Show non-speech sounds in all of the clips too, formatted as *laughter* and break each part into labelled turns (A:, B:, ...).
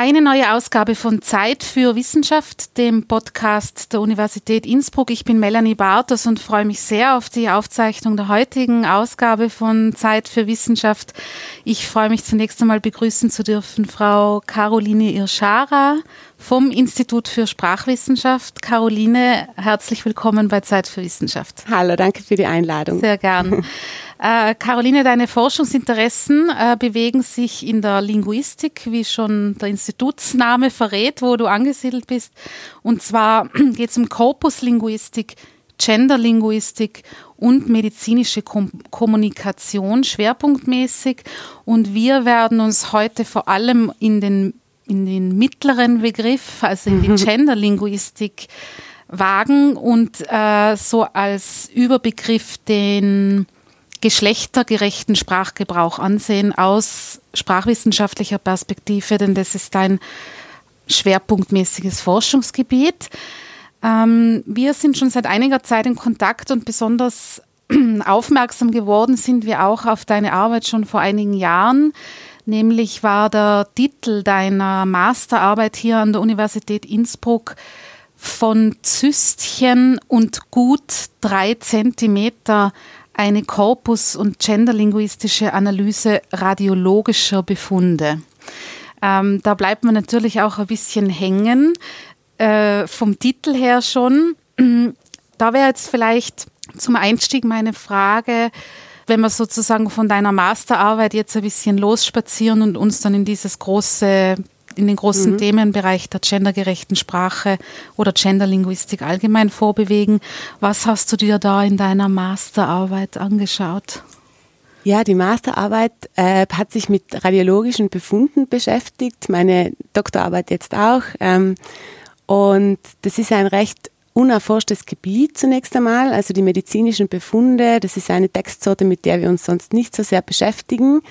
A: Eine neue Ausgabe von Zeit für Wissenschaft, dem Podcast der Universität Innsbruck. Ich bin Melanie Bartos und freue mich sehr auf die Aufzeichnung der heutigen Ausgabe von Zeit für Wissenschaft. Ich freue mich zunächst einmal begrüßen zu dürfen Frau Caroline Irschara vom Institut für Sprachwissenschaft. Caroline, herzlich willkommen bei Zeit für Wissenschaft.
B: Hallo, danke für die Einladung.
A: Sehr gern. *laughs* Äh, Caroline, deine Forschungsinteressen äh, bewegen sich in der Linguistik, wie schon der Institutsname verrät, wo du angesiedelt bist. Und zwar *clears throat* geht es um Korpuslinguistik, Genderlinguistik und medizinische Kom Kommunikation schwerpunktmäßig. Und wir werden uns heute vor allem in den, in den mittleren Begriff, also in die Genderlinguistik, wagen und äh, so als Überbegriff den geschlechtergerechten Sprachgebrauch ansehen aus sprachwissenschaftlicher Perspektive, denn das ist ein schwerpunktmäßiges Forschungsgebiet. Ähm, wir sind schon seit einiger Zeit in Kontakt und besonders *clears throat* aufmerksam geworden sind wir auch auf deine Arbeit schon vor einigen Jahren. Nämlich war der Titel deiner Masterarbeit hier an der Universität Innsbruck von Zystchen und gut drei Zentimeter eine Korpus- und genderlinguistische Analyse radiologischer Befunde. Ähm, da bleibt man natürlich auch ein bisschen hängen, äh, vom Titel her schon. Da wäre jetzt vielleicht zum Einstieg meine Frage, wenn wir sozusagen von deiner Masterarbeit jetzt ein bisschen losspazieren und uns dann in dieses große in den großen mhm. Themenbereich der gendergerechten Sprache oder Genderlinguistik allgemein vorbewegen. Was hast du dir da in deiner Masterarbeit angeschaut?
B: Ja, die Masterarbeit äh, hat sich mit radiologischen Befunden beschäftigt, meine Doktorarbeit jetzt auch. Ähm, und das ist ein recht unerforschtes Gebiet zunächst einmal, also die medizinischen Befunde. Das ist eine Textsorte, mit der wir uns sonst nicht so sehr beschäftigen.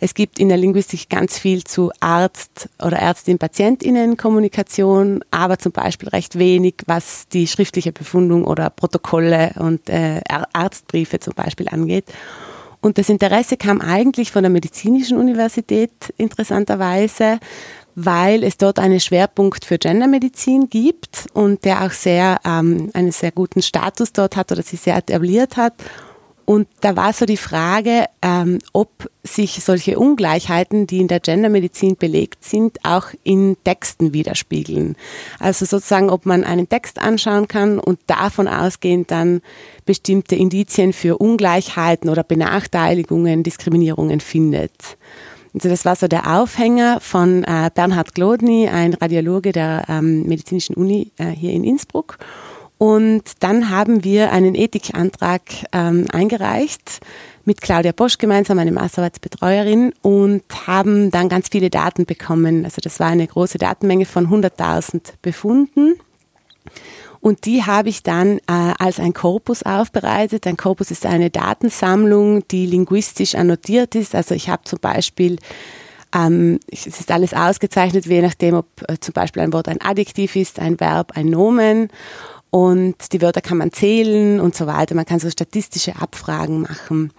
B: Es gibt in der Linguistik ganz viel zu Arzt- oder Ärztin-Patientinnen-Kommunikation, aber zum Beispiel recht wenig, was die schriftliche Befundung oder Protokolle und äh, Arztbriefe zum Beispiel angeht. Und das Interesse kam eigentlich von der Medizinischen Universität interessanterweise, weil es dort einen Schwerpunkt für Gendermedizin gibt und der auch sehr ähm, einen sehr guten Status dort hat oder sich sehr etabliert hat. Und da war so die Frage, ähm, ob sich solche Ungleichheiten, die in der Gendermedizin belegt sind, auch in Texten widerspiegeln. Also sozusagen, ob man einen Text anschauen kann und davon ausgehend dann bestimmte Indizien für Ungleichheiten oder Benachteiligungen, Diskriminierungen findet. Also das war so der Aufhänger von äh, Bernhard Glodny, ein Radiologe der ähm, Medizinischen Uni äh, hier in Innsbruck. Und dann haben wir einen Ethikantrag ähm, eingereicht mit Claudia Bosch gemeinsam, eine Masterarbeitsbetreuerin, und haben dann ganz viele Daten bekommen. Also das war eine große Datenmenge von 100.000 Befunden. Und die habe ich dann äh, als ein Korpus aufbereitet. Ein Korpus ist eine Datensammlung, die linguistisch annotiert ist. Also ich habe zum Beispiel ähm, es ist alles ausgezeichnet, je nachdem, ob äh, zum Beispiel ein Wort ein Adjektiv ist, ein Verb, ein Nomen. Und die Wörter kann man zählen und so weiter. Man kann so statistische Abfragen machen.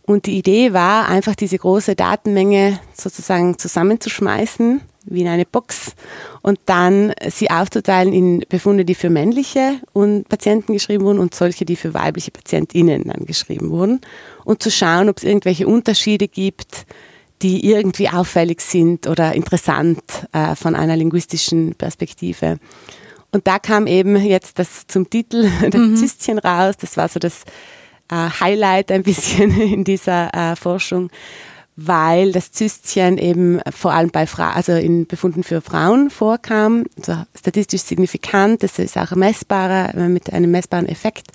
B: Und die Idee war einfach diese große Datenmenge sozusagen zusammenzuschmeißen wie in eine Box und dann sie aufzuteilen in Befunde, die für männliche Patienten geschrieben wurden und solche, die für weibliche PatientInnen dann geschrieben wurden und zu schauen, ob es irgendwelche Unterschiede gibt, die irgendwie auffällig sind oder interessant äh, von einer linguistischen Perspektive. Und da kam eben jetzt das zum Titel *laughs* das mhm. Zystchen raus. Das war so das äh, Highlight ein bisschen *laughs* in dieser äh, Forschung, weil das Zystchen eben vor allem bei Frauen, also in Befunden für Frauen vorkam, also statistisch signifikant, das ist auch messbarer, äh, mit einem messbaren Effekt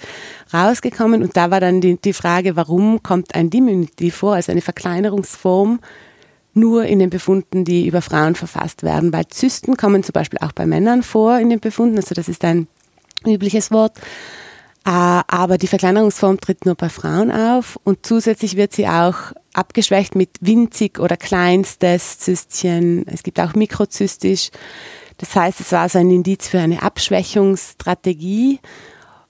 B: rausgekommen. Und da war dann die, die Frage, warum kommt ein Diminutiv vor, also eine Verkleinerungsform, nur in den Befunden, die über Frauen verfasst werden, weil Zysten kommen zum Beispiel auch bei Männern vor in den Befunden, also das ist ein übliches Wort. Äh, aber die Verkleinerungsform tritt nur bei Frauen auf und zusätzlich wird sie auch abgeschwächt mit winzig oder kleinstes Zystchen. Es gibt auch mikrozystisch. Das heißt, es war so ein Indiz für eine Abschwächungsstrategie.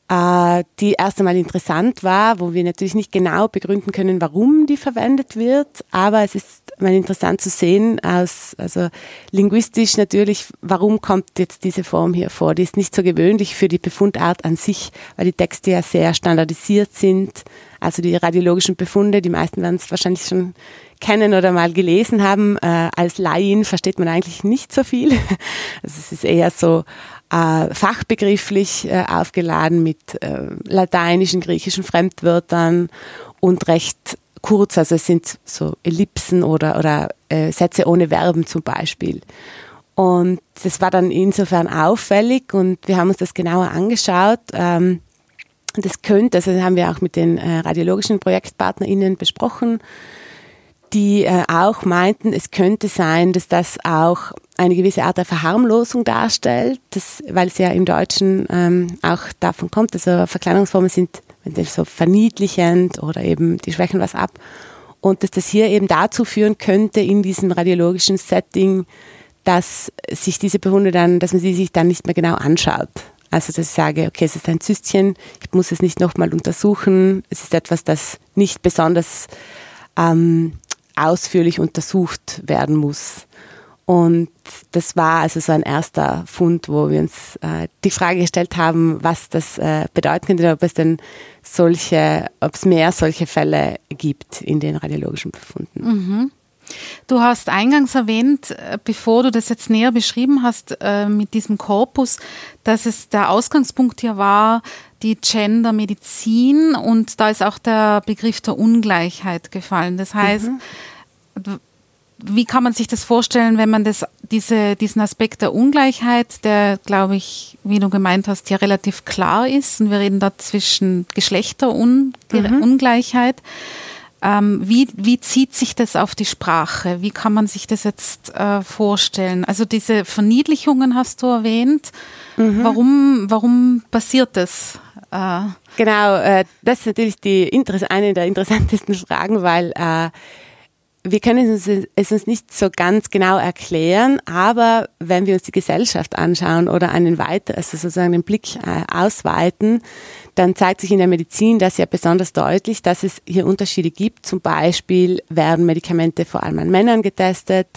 B: Äh, die erst einmal interessant war, wo wir natürlich nicht genau begründen können, warum die verwendet wird, aber es ist mal interessant zu sehen, aus, also linguistisch natürlich, warum kommt jetzt diese Form hier vor? Die ist nicht so gewöhnlich für die Befundart an sich, weil die Texte ja sehr standardisiert sind. Also die radiologischen Befunde, die meisten werden es wahrscheinlich schon kennen oder mal gelesen haben. Äh, als Laien versteht man eigentlich nicht so viel. *laughs* Also es ist eher so äh, fachbegrifflich äh, aufgeladen mit äh, lateinischen, griechischen Fremdwörtern und recht kurz, also es sind so Ellipsen oder, oder äh, Sätze ohne Verben zum Beispiel. Und das war dann insofern auffällig und wir haben uns das genauer angeschaut. Ähm, das könnte, also das haben wir auch mit den äh, radiologischen ProjektpartnerInnen besprochen, die äh, auch meinten, es könnte sein, dass das auch eine gewisse Art der Verharmlosung darstellt, das, weil es ja im Deutschen ähm, auch davon kommt. Also Verkleinerungsformen sind so verniedlichend oder eben die schwächen was ab. Und dass das hier eben dazu führen könnte in diesem radiologischen Setting, dass sich diese Befunde dann, dass man sie sich dann nicht mehr genau anschaut. Also dass ich sage, okay, es ist ein Zystchen, ich muss es nicht nochmal untersuchen, es ist etwas, das nicht besonders ähm, ausführlich untersucht werden muss. Und das war also so ein erster Fund, wo wir uns äh, die Frage gestellt haben, was das äh, bedeuten könnte, ob es denn solche, ob es mehr solche Fälle gibt in den radiologischen Befunden.
A: Mhm. Du hast eingangs erwähnt, äh, bevor du das jetzt näher beschrieben hast äh, mit diesem Korpus, dass es der Ausgangspunkt hier war, die Gendermedizin und da ist auch der Begriff der Ungleichheit gefallen. Das heißt, mhm wie kann man sich das vorstellen, wenn man das, diese, diesen Aspekt der Ungleichheit, der, glaube ich, wie du gemeint hast, ja relativ klar ist, und wir reden da zwischen Geschlechterungleichheit. Mhm. Ähm, wie, wie zieht sich das auf die Sprache? Wie kann man sich das jetzt äh, vorstellen? Also diese Verniedlichungen hast du erwähnt. Mhm. Warum, warum passiert das?
B: Äh, genau, äh, das ist natürlich die, eine der interessantesten Fragen, weil äh, wir können es uns nicht so ganz genau erklären, aber wenn wir uns die Gesellschaft anschauen oder einen weiter, also sozusagen den Blick äh, ausweiten, dann zeigt sich in der Medizin das ja besonders deutlich, dass es hier Unterschiede gibt. Zum Beispiel werden Medikamente vor allem an Männern getestet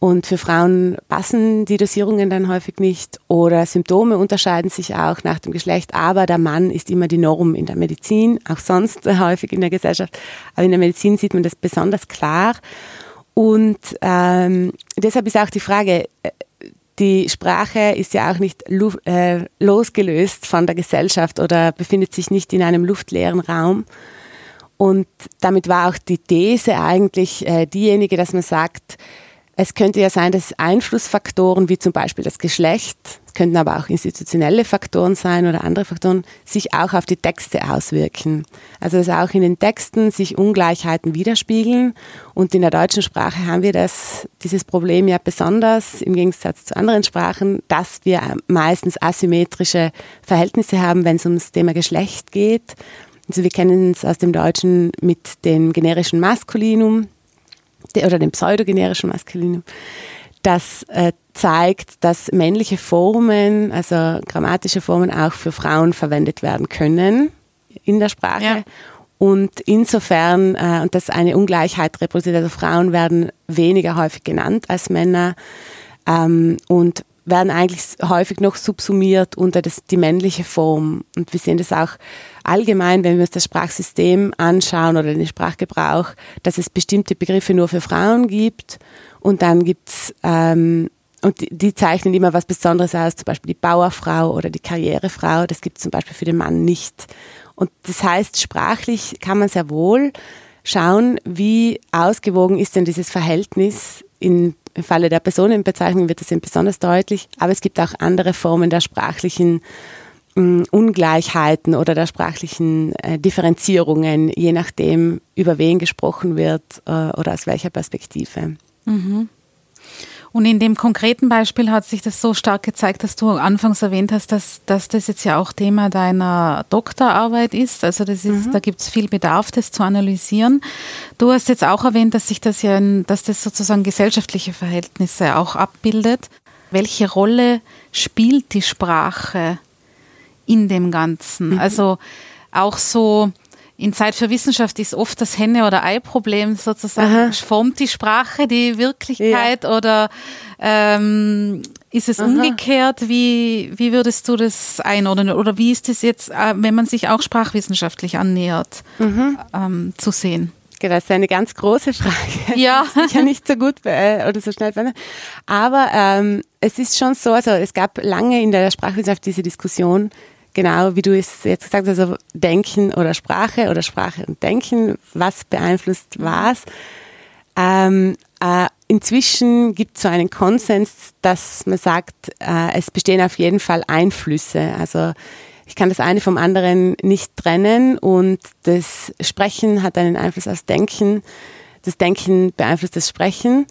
B: und für Frauen passen die Dosierungen dann häufig nicht oder Symptome unterscheiden sich auch nach dem Geschlecht, aber der Mann ist immer die Norm in der Medizin, auch sonst *laughs* häufig in der Gesellschaft. Aber in der Medizin sieht man das besonders klar. Und ähm, deshalb ist auch die Frage, äh, die Sprache ist ja auch nicht äh, losgelöst von der Gesellschaft oder befindet sich nicht in einem luftleeren Raum. Und damit war auch die These eigentlich äh, diejenige, dass man sagt, es könnte ja sein, dass Einflussfaktoren wie zum Beispiel das Geschlecht, es könnten aber auch institutionelle Faktoren sein oder andere Faktoren, sich auch auf die Texte auswirken. Also dass auch in den Texten sich Ungleichheiten widerspiegeln. Und in der deutschen Sprache haben wir das, dieses Problem ja besonders im Gegensatz zu anderen Sprachen, dass wir meistens asymmetrische Verhältnisse haben, wenn es ums Thema Geschlecht geht. Also wir kennen es aus dem Deutschen mit dem generischen Maskulinum, oder dem pseudogenerischen Maskulinum, das äh, zeigt, dass männliche Formen, also grammatische Formen auch für Frauen verwendet werden können in der Sprache. Ja. Und insofern, äh, und das eine Ungleichheit repräsentiert, also Frauen werden weniger häufig genannt als Männer ähm, und werden eigentlich häufig noch subsumiert unter das, die männliche Form. Und wir sehen das auch allgemein, wenn wir uns das Sprachsystem anschauen oder den Sprachgebrauch, dass es bestimmte Begriffe nur für Frauen gibt und dann gibt's ähm, und die, die, zeichnen immer was Besonderes aus, zum Beispiel die Bauerfrau oder die Karrierefrau, das gibt es zum Beispiel für den Mann nicht. Und das heißt, sprachlich kann man sehr wohl schauen, wie ausgewogen ist denn dieses Verhältnis in im Falle der Personenbezeichnung wird das eben besonders deutlich, aber es gibt auch andere Formen der sprachlichen Mm, Ungleichheiten oder der sprachlichen äh, Differenzierungen, je nachdem, über wen gesprochen wird äh, oder aus welcher Perspektive.
A: Mhm. Und in dem konkreten Beispiel hat sich das so stark gezeigt, dass du anfangs erwähnt hast, dass, dass das jetzt ja auch Thema deiner Doktorarbeit ist. Also das ist, mhm. da gibt es viel Bedarf, das zu analysieren. Du hast jetzt auch erwähnt, dass sich das ja, in, dass das sozusagen gesellschaftliche Verhältnisse auch abbildet. Welche Rolle spielt die Sprache in dem Ganzen. Mhm. Also auch so in Zeit für Wissenschaft ist oft das Henne- oder Ei-Problem sozusagen. Aha. Formt die Sprache die Wirklichkeit ja. oder ähm, ist es Aha. umgekehrt? Wie, wie würdest du das einordnen? Oder wie ist es jetzt, äh, wenn man sich auch sprachwissenschaftlich annähert, mhm. ähm, zu sehen?
B: Genau, das ist eine ganz große Frage. *laughs*
A: Ja.
B: Ich kann nicht so gut äh, oder so schnell beantworten. Aber ähm, es ist schon so, also es gab lange in der Sprachwissenschaft diese Diskussion, genau wie du es jetzt gesagt hast, also Denken oder Sprache oder Sprache und Denken, was beeinflusst was. Ähm, äh, inzwischen gibt es so einen Konsens, dass man sagt, äh, es bestehen auf jeden Fall Einflüsse. Also ich kann das eine vom anderen nicht trennen und das Sprechen hat einen Einfluss aufs Denken. Das Denken beeinflusst das Sprechen.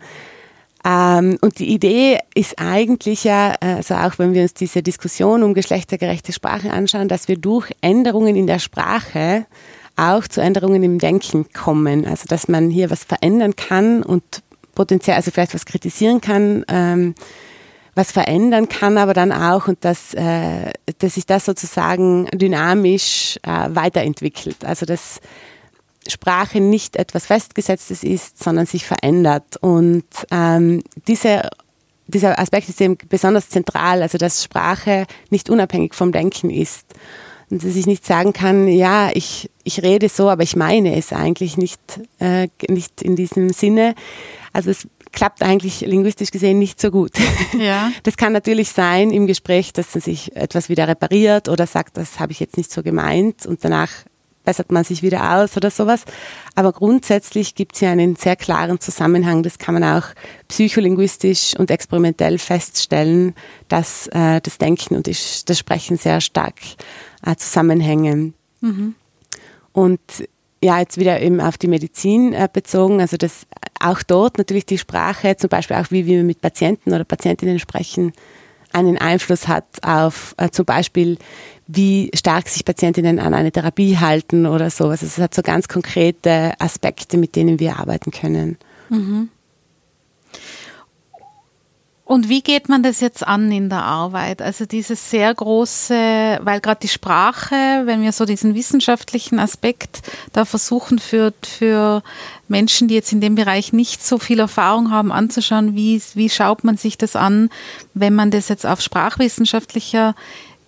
B: Ähm, und die Idee ist eigentlich ja, also auch wenn wir uns diese Diskussion um geschlechtergerechte Sprache anschauen, dass wir durch Änderungen in der Sprache auch zu Änderungen im Denken kommen. Also dass man hier was verändern kann und potenziell, also vielleicht was kritisieren kann. Ähm, was verändern kann, aber dann auch und dass, äh, dass sich das sozusagen dynamisch äh, weiterentwickelt. Also dass Sprache nicht etwas Festgesetztes ist, sondern sich verändert. Und ähm, diese, dieser Aspekt ist eben besonders zentral, also dass Sprache nicht unabhängig vom Denken ist. Und dass ich nicht sagen kann, ja, ich, ich rede so, aber ich meine es eigentlich nicht, äh, nicht in diesem Sinne. Also es klappt eigentlich linguistisch gesehen nicht so gut. *laughs* Ja. Das kann natürlich sein im Gespräch, dass man sich etwas wieder repariert oder sagt, das habe ich jetzt nicht so gemeint und danach bessert man sich wieder aus oder sowas. Aber grundsätzlich gibt es hier einen sehr klaren Zusammenhang. Das kann man auch psycholinguistisch und experimentell feststellen, dass äh, das Denken und das Sprechen sehr stark äh, zusammenhängen. Mhm. Und ja, jetzt wieder eben auf die Medizin äh, bezogen, also dass auch dort natürlich die Sprache, zum Beispiel auch wie wir mit Patienten oder Patientinnen sprechen, einen Einfluss hat auf äh, zum Beispiel, wie stark sich Patientinnen an eine Therapie halten oder so. Also es hat so ganz konkrete Aspekte, mit denen wir arbeiten können. Mhm.
A: Und wie geht man das jetzt an in der Arbeit? Also dieses sehr große, weil gerade die Sprache, wenn wir so diesen wissenschaftlichen Aspekt da versuchen für, für Menschen, die jetzt in dem Bereich nicht so viel Erfahrung haben, anzuschauen, wie, wie schaut man sich das an, wenn man das jetzt auf sprachwissenschaftlicher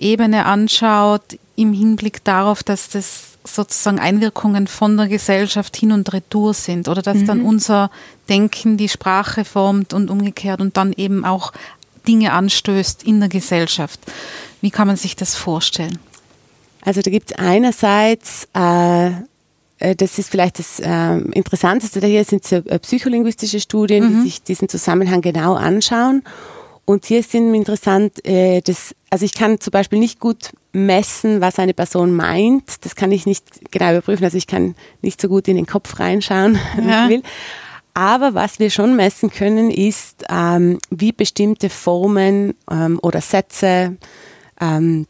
A: Ebene anschaut, im Hinblick darauf, dass das sozusagen Einwirkungen von der Gesellschaft hin und retour sind oder dass mhm. dann unser Denken die Sprache formt und umgekehrt und dann eben auch Dinge anstößt in der Gesellschaft. Wie kann man sich das vorstellen?
B: Also da gibt es einerseits, äh, äh, das ist vielleicht das äh, Interessanteste hier, sind so, äh, psycholinguistische Studien, mhm. die sich diesen Zusammenhang genau anschauen. Und hier sind interessant, äh, das, also ich kann zum Beispiel nicht gut messen, was eine Person meint. Das kann ich nicht genau überprüfen. Also ich kann nicht so gut in den Kopf reinschauen, *laughs* wenn ja. ich will. Aber was wir schon messen können, ist, ähm, wie bestimmte Formen ähm, oder Sätze, ähm,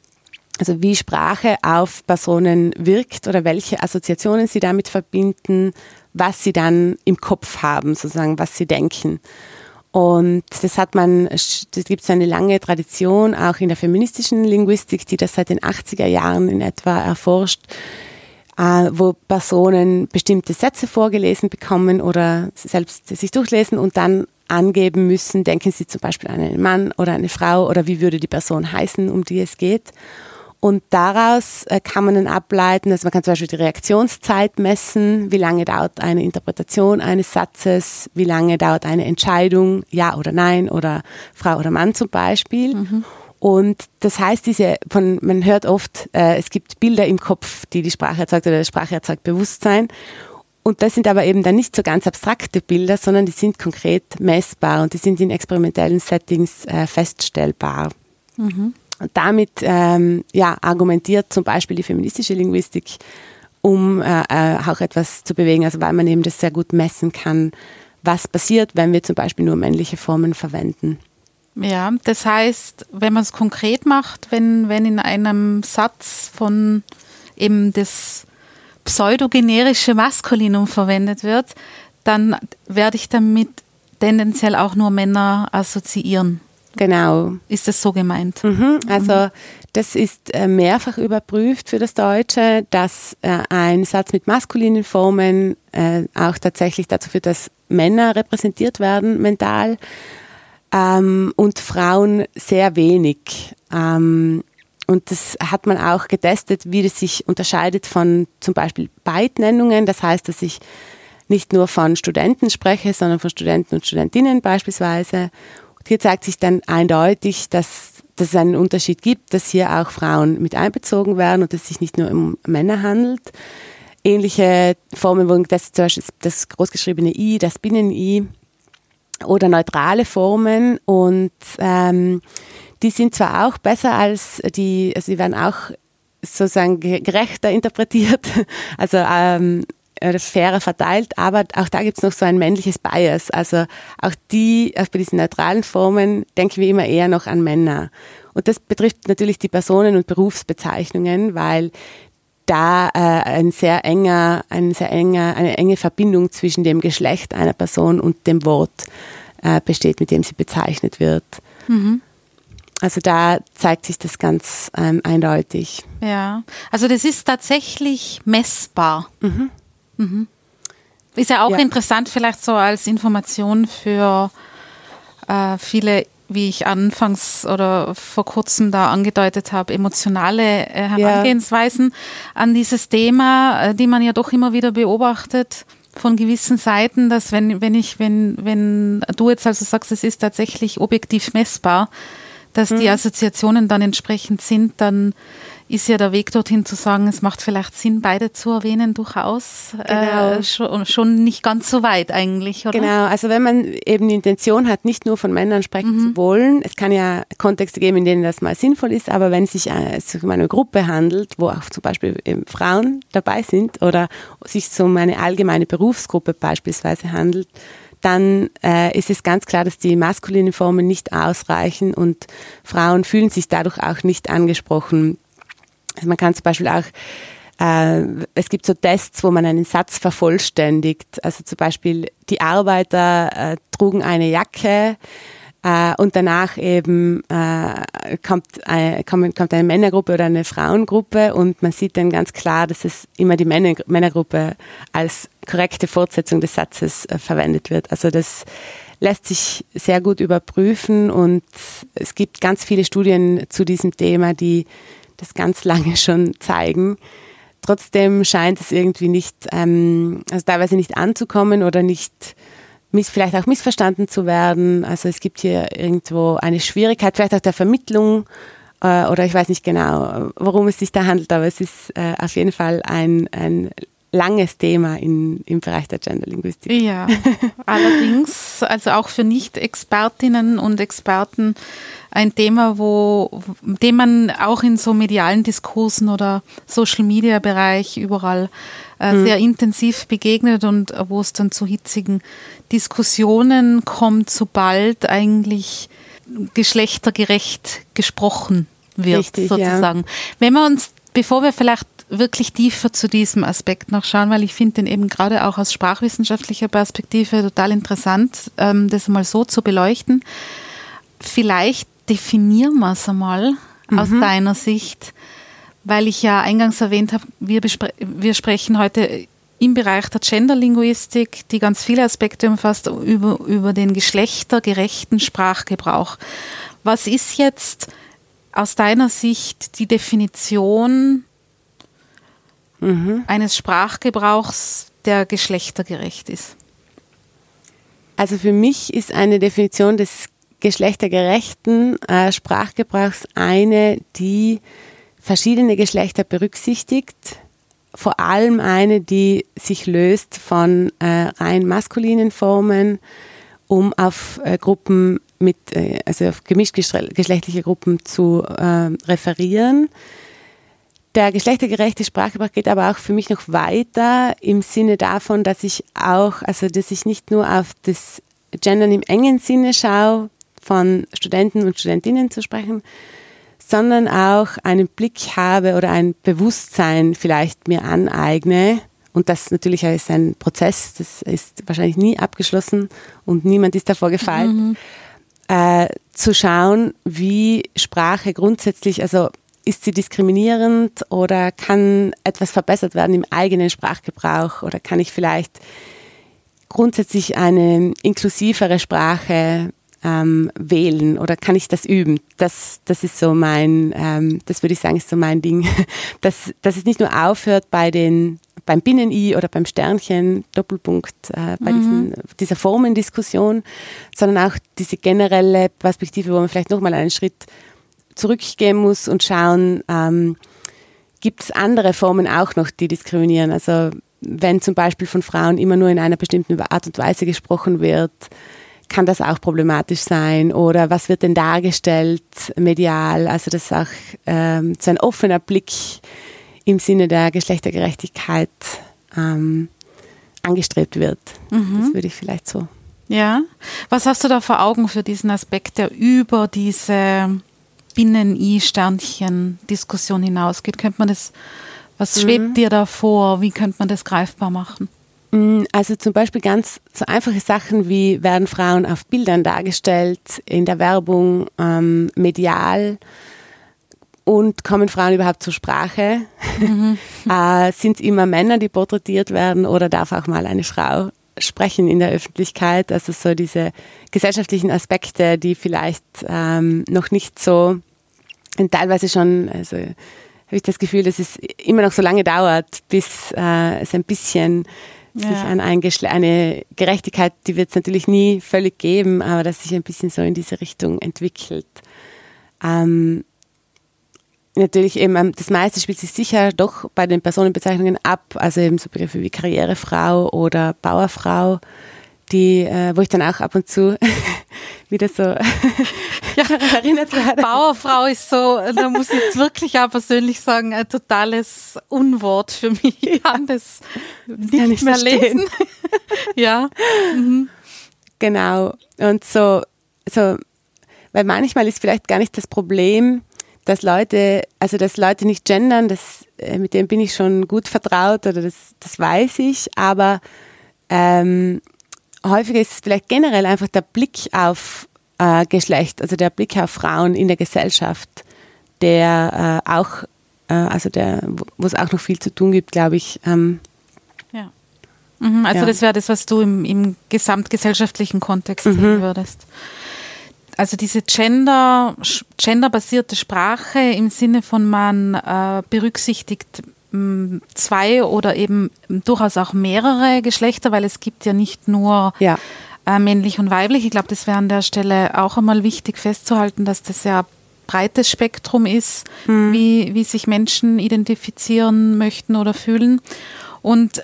B: also wie Sprache auf Personen wirkt oder welche Assoziationen sie damit verbinden, was sie dann im Kopf haben, sozusagen, was sie denken. Und das hat man, das gibt es eine lange Tradition auch in der feministischen Linguistik, die das seit den 80er Jahren in etwa erforscht, äh, wo Personen bestimmte Sätze vorgelesen bekommen oder selbst sich durchlesen und dann angeben müssen, denken sie zum Beispiel an einen Mann oder eine Frau oder wie würde die Person heißen, um die es geht. Und daraus äh, kann man dann ableiten, also man kann zum Beispiel die Reaktionszeit messen, wie lange dauert eine Interpretation eines Satzes, wie lange dauert eine Entscheidung, ja oder nein oder Frau oder Mann zum Beispiel. Mhm. Und das heißt, diese, von, man hört oft, äh, es gibt Bilder im Kopf, die die Sprache erzeugt oder die Sprache erzeugt Bewusstsein. Und das sind aber eben dann nicht so ganz abstrakte Bilder, sondern die sind konkret messbar und die sind in experimentellen Settings äh, feststellbar. Mhm. Und damit ähm, ja, argumentiert zum Beispiel die feministische Linguistik, um äh, äh, auch etwas zu bewegen, also weil man eben das sehr gut messen kann, was passiert, wenn wir zum Beispiel nur männliche Formen verwenden.
A: Ja, das heißt, wenn man es konkret macht, wenn, wenn in einem Satz von eben das pseudogenerische Maskulinum verwendet wird, dann werde ich damit tendenziell auch nur Männer assoziieren.
B: Genau.
A: Ist das so gemeint?
B: Mhm, also mhm. das ist äh, mehrfach überprüft für das Deutsche, dass äh, ein Satz mit maskulinen Formen äh, auch tatsächlich dazu führt, dass Männer repräsentiert werden mental ähm, und Frauen sehr wenig. Ähm, und das hat man auch getestet, wie das sich unterscheidet von zum Beispiel Beidnennungen. Das heißt, dass ich nicht nur von Studenten spreche, sondern von Studenten und Studentinnen beispielsweise. Hier zeigt sich dann eindeutig, dass, dass es einen Unterschied gibt, dass hier auch Frauen mit einbezogen werden und dass es sich nicht nur um Männer handelt. Ähnliche Formen, wo das zum Beispiel das großgeschriebene I, das Binnen-I oder neutrale Formen und ähm, die sind zwar auch besser als die, also die werden auch sozusagen gerechter interpretiert, *laughs* also ähm, fairer verteilt, aber auch da gibt es noch so ein männliches Bias. Also auch die, auch bei diesen neutralen Formen denken wir immer eher noch an Männer. Und das betrifft natürlich die Personen- und Berufsbezeichnungen, weil da äh, ein sehr enger, ein sehr enger, eine enge Verbindung zwischen dem Geschlecht einer Person und dem Wort äh, besteht, mit dem sie bezeichnet wird. Mhm. Also da zeigt sich das ganz ähm, eindeutig.
A: Ja, also das ist tatsächlich messbar. Mhm. Mhm. Ist ja auch ja. interessant, vielleicht so als Information für äh, viele, wie ich anfangs oder vor kurzem da angedeutet habe, emotionale äh, Herangehensweisen ja. an dieses Thema, äh, die man ja doch immer wieder beobachtet von gewissen Seiten, dass wenn, wenn ich, wenn, wenn du jetzt also sagst, es ist tatsächlich objektiv messbar, dass mhm. die Assoziationen dann entsprechend sind, dann ist ja der Weg dorthin zu sagen, es macht vielleicht Sinn, beide zu erwähnen, durchaus genau. äh, schon, schon, nicht ganz so weit eigentlich, oder?
B: Genau, also wenn man eben die Intention hat, nicht nur von Männern sprechen mhm. zu wollen, es kann ja Kontexte geben, in denen das mal sinnvoll ist, aber wenn es sich äh, um eine Gruppe handelt, wo auch zum Beispiel Frauen dabei sind oder sich um eine allgemeine Berufsgruppe beispielsweise handelt, dann äh, ist es ganz klar, dass die maskulinen Formen nicht ausreichen und Frauen fühlen sich dadurch auch nicht angesprochen. Also man kann zum Beispiel auch äh, es gibt so Tests, wo man einen Satz vervollständigt. Also zum Beispiel, die Arbeiter äh, trugen eine Jacke äh, und danach eben äh, kommt, äh, kommt, kommt eine Männergruppe oder eine Frauengruppe und man sieht dann ganz klar, dass es immer die Männer, Männergruppe als korrekte Fortsetzung des Satzes äh, verwendet wird. Also das lässt sich sehr gut überprüfen und es gibt ganz viele Studien zu diesem Thema, die das ganz lange schon zeigen. Trotzdem scheint es irgendwie nicht, ähm, also teilweise nicht anzukommen oder nicht vielleicht auch missverstanden zu werden. Also es gibt hier irgendwo eine Schwierigkeit, vielleicht auch der Vermittlung äh, oder ich weiß nicht genau, worum es sich da handelt, aber es ist äh, auf jeden Fall ein, ein langes Thema in, im Bereich der Genderlinguistik.
A: Ja, *laughs* allerdings, also auch für Nicht-Expertinnen und Experten ein Thema, wo, dem man auch in so medialen Diskursen oder Social-Media-Bereich überall äh, mhm. sehr intensiv begegnet und wo es dann zu hitzigen Diskussionen kommt, sobald eigentlich geschlechtergerecht gesprochen wird, Richtig, sozusagen. Ja. Wenn wir uns, bevor wir vielleicht wirklich tiefer zu diesem Aspekt noch schauen, weil ich finde den eben gerade auch aus sprachwissenschaftlicher Perspektive total interessant, ähm, das mal so zu beleuchten. Vielleicht definieren wir es einmal mhm. aus deiner Sicht, weil ich ja eingangs erwähnt habe, wir, wir sprechen heute im Bereich der Genderlinguistik, die ganz viele Aspekte umfasst, über, über den geschlechtergerechten Sprachgebrauch. Was ist jetzt aus deiner Sicht die Definition mhm. eines Sprachgebrauchs, der geschlechtergerecht ist?
B: Also für mich ist eine Definition des geschlechtergerechten äh, Sprachgebrauchs eine, die verschiedene Geschlechter berücksichtigt, vor allem eine, die sich löst von äh, rein maskulinen Formen, um auf äh, Gruppen mit, äh, also auf gemischtgeschlechtliche Gruppen zu äh, referieren. Der geschlechtergerechte Sprachgebrauch geht aber auch für mich noch weiter im Sinne davon, dass ich auch, also dass ich nicht nur auf das Gendern im engen Sinne schaue, von Studenten und Studentinnen zu sprechen, sondern auch einen Blick habe oder ein Bewusstsein vielleicht mir aneigne. Und das natürlich ist ein Prozess, das ist wahrscheinlich nie abgeschlossen und niemand ist davor gefeit. Mhm. äh, zu schauen, wie Sprache grundsätzlich, also ist sie diskriminierend oder kann etwas verbessert werden im eigenen Sprachgebrauch oder kann ich vielleicht grundsätzlich eine inklusivere Sprache ähm, wählen oder kann ich das üben? Das, das ist so mein, ähm, das würde ich sagen, ist so mein Ding, *laughs* dass, dass es nicht nur aufhört bei den, beim Binnen-I oder beim Sternchen, Doppelpunkt, äh, bei mhm. diesen, dieser Formendiskussion, sondern auch diese generelle Perspektive, wo man vielleicht nochmal einen Schritt zurückgehen muss und schauen, ähm, gibt es andere Formen auch noch, die diskriminieren? Also wenn zum Beispiel von Frauen immer nur in einer bestimmten Art und Weise gesprochen wird, kann das auch problematisch sein? Oder was wird denn dargestellt medial? Also das ist auch ähm, so ein offener Blick im Sinne der Geschlechtergerechtigkeit ähm, angestrebt wird. Mhm. Das würde ich vielleicht so.
A: Ja. Was hast du da vor Augen für diesen Aspekt, der über diese Binnen-I-Sternchen-Diskussion hinausgeht? Könnte man das, was mhm. schwebt dir da vor? Wie könnte man das greifbar machen?
B: Mm, also zum Beispiel ganz so einfache Sachen wie werden Frauen auf Bildern dargestellt, in der Werbung, ähm, medial und kommen Frauen überhaupt zur Sprache? Mhm. *laughs* äh, Sind es immer Männer, die porträtiert werden oder darf auch mal eine Frau sprechen in der Öffentlichkeit? Also so diese gesellschaftlichen Aspekte, die vielleicht ähm, noch nicht so, teilweise schon, also habe ich das Gefühl, dass es immer noch so lange dauert, bis äh, es ein bisschen sich an ein eine Gerechtigkeit, die wird es natürlich nie völlig geben, aber dass sich ein bisschen so in diese Richtung entwickelt. Ähm, natürlich eben, ähm, das meiste spielt sich sicher doch bei den Personenbezeichnungen ab, also eben so Begriffe wie Karrierefrau oder Bauerfrau die, äh, wo ich dann auch ab und zu *laughs* wieder so ja.
A: Bauerfrau ist so, da muss ich jetzt wirklich auch persönlich sagen, ein totales Unwort für mich. Ich kann das, nicht, nicht mehr lesen. *laughs* ja. Mhm.
B: Genau. Und so, so, weil manchmal ist vielleicht gar nicht das Problem, dass Leute, also dass Leute nicht gendern, das, äh, mit dem bin ich schon gut vertraut oder das, das weiß ich, aber ähm, häufiger ist es vielleicht generell einfach der Blick auf äh, Geschlecht, also der Blick auf Frauen in der Gesellschaft, der äh, auch, äh, also der, wo es auch noch viel zu tun gibt, glaube ich. Ähm,
A: ja. Mhm, also ja. das wäre das, was du im, im gesamtgesellschaftlichen Kontext mhm. sehen würdest. Also diese Gender, genderbasierte Sprache im Sinne von man äh, berücksichtigt zwei oder eben durchaus auch mehrere Geschlechter, weil es gibt ja nicht nur ja. Äh, männlich und weiblich. Ich glaube, das wäre an der Stelle auch einmal wichtig festzuhalten, dass das ja breites Spektrum ist, mhm. wie, wie sich Menschen identifizieren möchten oder fühlen. Und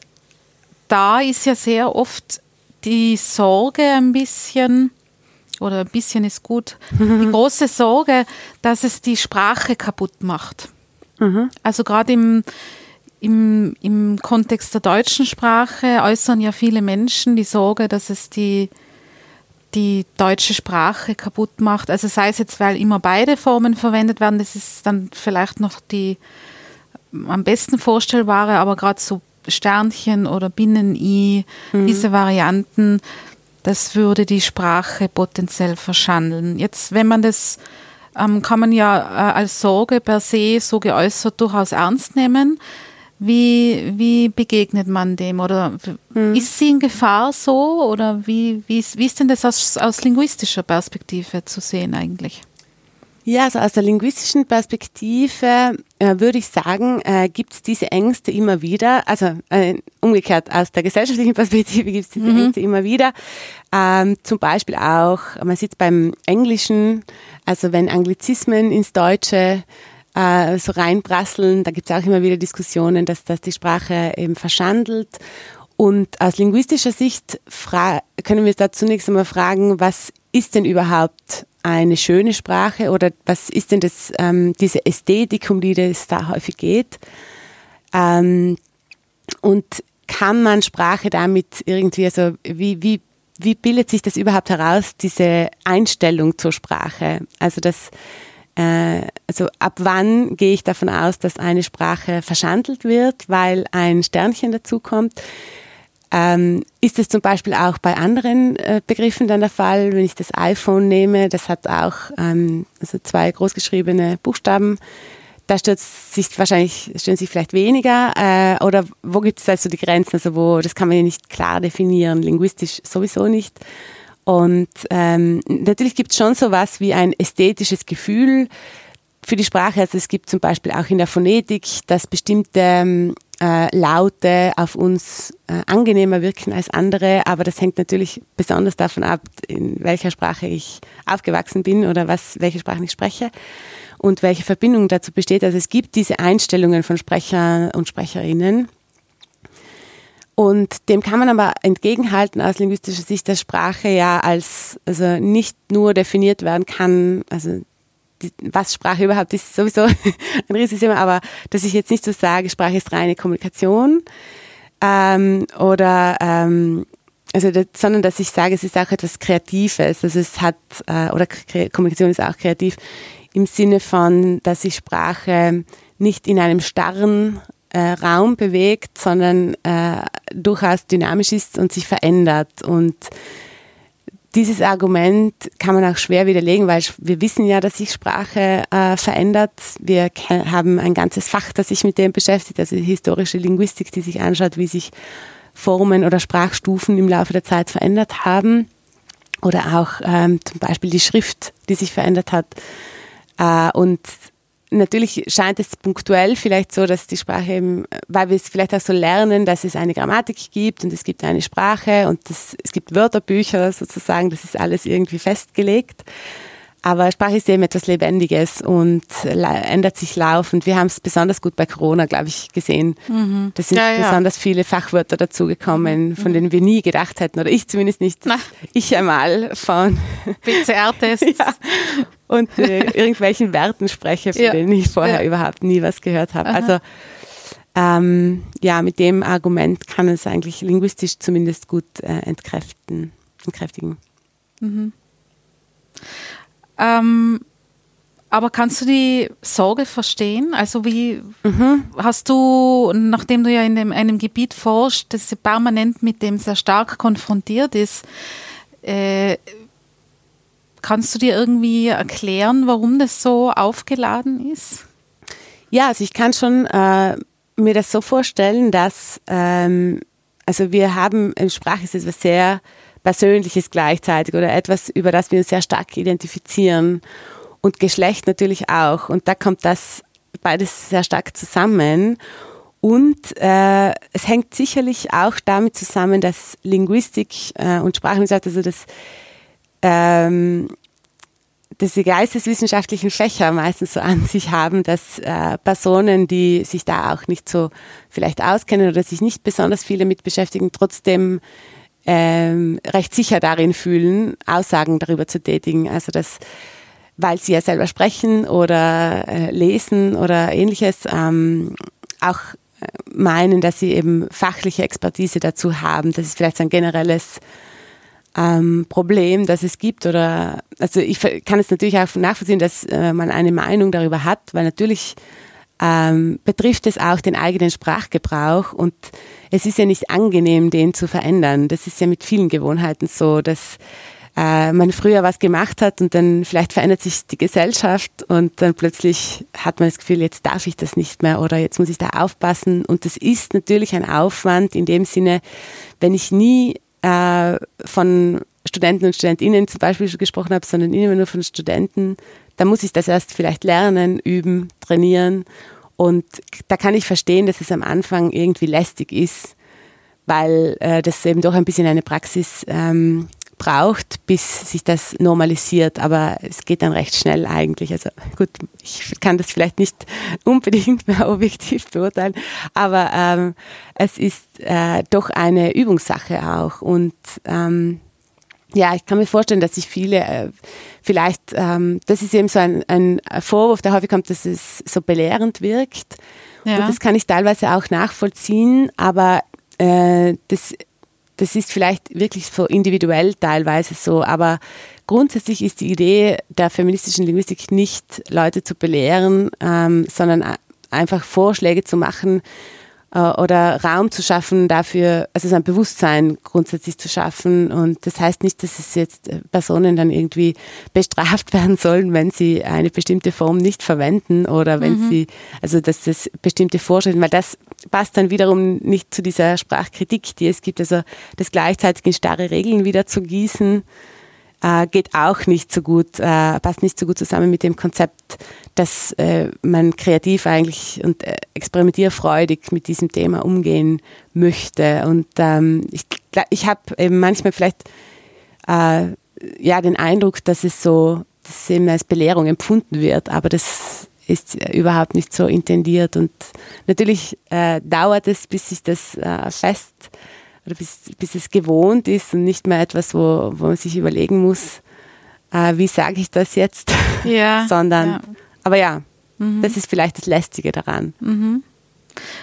A: da ist ja sehr oft die Sorge ein bisschen, oder ein bisschen ist gut, mhm. *laughs* die große Sorge, dass es die Sprache kaputt macht. Mhm. Also gerade im, im, im Kontext der deutschen Sprache äußern ja viele Menschen die Sorge, dass es die, die deutsche Sprache kaputt macht. Also sei es jetzt, weil immer beide Formen verwendet werden, das ist dann vielleicht noch die am besten vorstellbare, aber gerade so Sternchen oder Binnen-I, mhm. diese Varianten, das würde die Sprache potenziell verschandeln. Jetzt, wenn man das ähm, kann man ja äh, als Sorge per se so geäußert durchaus ernst nehmen. Wie, wie begegnet man dem? Oder hm. ist sie in Gefahr so? Oder wie, wie, ist, wie ist denn das aus, aus linguistischer Perspektive zu sehen eigentlich?
B: Ja, also aus der linguistischen Perspektive äh, würde ich sagen, äh, gibt es diese Ängste immer wieder. Also äh, umgekehrt, aus der gesellschaftlichen *laughs* Perspektive gibt es diese mhm. Ängste immer wieder. Ähm, zum Beispiel auch, man sieht beim Englischen, also wenn Anglizismen ins Deutsche äh, so reinprasseln, da gibt es auch immer wieder Diskussionen, dass, dass die Sprache eben verschandelt. Und aus linguistischer Sicht können wir uns da zunächst einmal fragen, was ist denn überhaupt eine schöne Sprache oder was ist denn das, ähm, diese Ästhetik, um die es da häufig geht? Ähm, und kann man Sprache damit irgendwie, also wie, wie, wie bildet sich das überhaupt heraus, diese Einstellung zur Sprache? Also das, also ab wann gehe ich davon aus, dass eine Sprache verschandelt wird, weil ein Sternchen dazukommt? Ähm, ist es zum Beispiel auch bei anderen äh, Begriffen dann der Fall, wenn ich das iPhone nehme, das hat auch ähm, also zwei großgeschriebene Buchstaben, da stört sich wahrscheinlich, stören sich vielleicht weniger äh, oder wo gibt es also die Grenzen, also wo, das kann man ja nicht klar definieren, linguistisch sowieso nicht. Und ähm, natürlich gibt es schon so was wie ein ästhetisches Gefühl für die Sprache. Also es gibt zum Beispiel auch in der Phonetik, dass bestimmte ähm, äh, Laute auf uns äh, angenehmer wirken als andere, aber das hängt natürlich besonders davon ab, in welcher Sprache ich aufgewachsen bin oder was, welche Sprache ich spreche und welche Verbindung dazu besteht. Also es gibt diese Einstellungen von Sprecher und Sprecherinnen. Und dem kann man aber entgegenhalten aus linguistischer Sicht, dass Sprache ja als, also nicht nur definiert werden kann, also die, was Sprache überhaupt ist, sowieso *laughs* ein riesiges Thema, aber dass ich jetzt nicht so sage, Sprache ist reine Kommunikation ähm, oder ähm, also das, sondern dass ich sage, es ist auch etwas Kreatives, also es hat äh, oder Kommunikation ist auch kreativ im Sinne von, dass sich Sprache nicht in einem starren äh, Raum bewegt, sondern äh, durchaus dynamisch ist und sich verändert. Und dieses Argument kann man auch schwer widerlegen, weil wir wissen ja, dass sich Sprache äh, verändert. Wir haben ein ganzes Fach, das sich mit dem beschäftigt, also historische Linguistik, die sich anschaut, wie sich Formen oder Sprachstufen im Laufe der Zeit verändert haben. Oder auch ähm, zum Beispiel die Schrift, die sich verändert hat. Äh, und natürlich scheint es punktuell vielleicht so, dass die Sprache eben, weil wir es vielleicht auch so lernen, dass es eine Grammatik gibt und es gibt eine Sprache und das, es gibt Wörterbücher sozusagen, das ist alles irgendwie festgelegt. Aber Sprache ist eben etwas Lebendiges und ändert sich laufend. Wir haben es besonders gut bei Corona, glaube ich, gesehen. Mhm. Da sind ja, ja. besonders viele Fachwörter dazugekommen, von mhm. denen wir nie gedacht hätten, oder ich zumindest nicht. Na. Ich einmal von
A: PCR-Tests. *laughs* ja.
B: Und äh, *laughs* irgendwelchen Werten spreche, von denen ich vorher überhaupt nie was gehört habe. Also ähm, ja, mit dem Argument kann es eigentlich linguistisch zumindest gut äh, entkräften, entkräftigen. Mhm.
A: Ähm, aber kannst du die Sorge verstehen? Also wie mhm. hast du, nachdem du ja in dem, einem Gebiet forschst, das permanent mit dem sehr stark konfrontiert ist, äh, kannst du dir irgendwie erklären, warum das so aufgeladen ist?
B: Ja, also ich kann schon äh, mir das so vorstellen, dass ähm, also wir haben, Sprache ist etwas sehr Persönliches gleichzeitig oder etwas, über das wir uns sehr stark identifizieren. Und Geschlecht natürlich auch. Und da kommt das beides sehr stark zusammen. Und äh, es hängt sicherlich auch damit zusammen, dass Linguistik äh, und Sprachwissenschaft, also das, ähm, dass die geisteswissenschaftlichen Fächer meistens so an sich haben, dass äh, Personen, die sich da auch nicht so vielleicht auskennen oder sich nicht besonders viel damit beschäftigen, trotzdem ähm, recht sicher darin fühlen, Aussagen darüber zu tätigen. Also das, weil sie ja selber sprechen oder äh, lesen oder ähnliches, ähm, auch äh, meinen, dass sie eben fachliche Expertise dazu haben. Das ist vielleicht so ein generelles ähm, Problem, das es gibt. Oder also ich kann es natürlich auch nachvollziehen, dass äh, man eine Meinung darüber hat, weil natürlich ähm, betrifft es auch den eigenen Sprachgebrauch und es ist ja nicht angenehm, den zu verändern. Das ist ja mit vielen Gewohnheiten so, dass äh, man früher was gemacht hat und dann vielleicht verändert sich die Gesellschaft und dann plötzlich hat man das Gefühl, jetzt darf ich das nicht mehr oder jetzt muss ich da aufpassen. Und das ist natürlich ein Aufwand in dem Sinne, wenn ich nie äh, von Studenten und Studentinnen zum Beispiel gesprochen habe, sondern immer nur von Studenten, da muss ich das erst vielleicht lernen, üben, trainieren. Und da kann ich verstehen, dass es am Anfang irgendwie lästig ist, weil äh, das eben doch ein bisschen eine Praxis ähm, braucht, bis sich das normalisiert. Aber es geht dann recht schnell eigentlich. Also gut, ich kann das vielleicht nicht *laughs* unbedingt mehr objektiv beurteilen, aber ähm, es ist äh, doch eine Übungssache auch. Und ähm, ja, ich kann mir vorstellen, dass sich viele äh, vielleicht, ähm, das ist eben so ein, ein Vorwurf, der häufig kommt, dass es so belehrend wirkt. Ja. Und das kann ich teilweise auch nachvollziehen, aber äh, das, das ist vielleicht wirklich so individuell teilweise so, aber grundsätzlich ist die Idee der feministischen Linguistik nicht, Leute zu belehren, ähm, sondern einfach Vorschläge zu machen, oder Raum zu schaffen dafür, also ein Bewusstsein grundsätzlich zu schaffen. Und das heißt nicht, dass es jetzt äh, Personen dann irgendwie bestraft *laughs* werden sollen, wenn sie eine bestimmte Form nicht verwenden oder wenn mhm. sie, also dass das bestimmte Vorschriften, weil das passt dann wiederum nicht zu dieser Sprachkritik, die es gibt. Also das gleichzeitig in starre Regeln wieder zu gießen, äh, geht auch nicht so gut, äh, passt nicht so gut zusammen mit dem Konzept, dass äh, man kreativ eigentlich und äh, experimentierfreudig mit diesem Thema umgehen möchte. Und ähm, ich, ich habe eben manchmal vielleicht äh, ja den Eindruck, dass es so, dass es eben als Belehrung empfunden wird, aber das ist überhaupt nicht so intendiert. Und natürlich äh, dauert es, bis sich das fest oder bis, bis es gewohnt ist und nicht mehr etwas, wo, wo man sich überlegen muss, äh, wie sage ich das jetzt, *laughs* ja, sondern, ja. aber ja, mhm. das ist vielleicht das Lästige daran.
A: Mhm.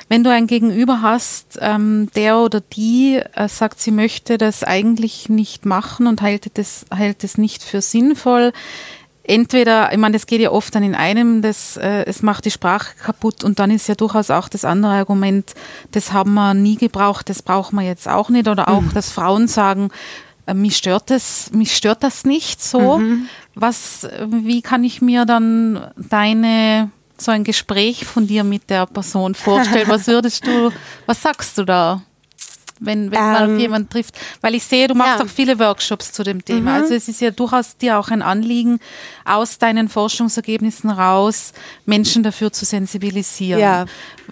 A: Wenn du ein Gegenüber hast, ähm, der oder die äh, sagt, sie möchte das eigentlich nicht machen und hält es, hält es nicht für sinnvoll, entweder, ich meine, das geht ja oft dann in einem, das, äh, es macht die Sprache kaputt und dann ist ja durchaus auch das andere Argument, das haben wir nie gebraucht, das brauchen wir jetzt auch nicht. Oder auch, mhm. dass Frauen sagen, äh, mich stört das, mich stört das nicht so. Mhm. Was, wie kann ich mir dann deine, so ein Gespräch von dir mit der Person vorstellen? Was würdest du, was sagst du da? Wenn, wenn ähm, man auf jemanden trifft. Weil ich sehe, du machst ja. auch viele Workshops zu dem Thema. Mhm. Also es ist ja durchaus dir auch ein Anliegen, aus deinen Forschungsergebnissen raus Menschen dafür zu sensibilisieren. Ja.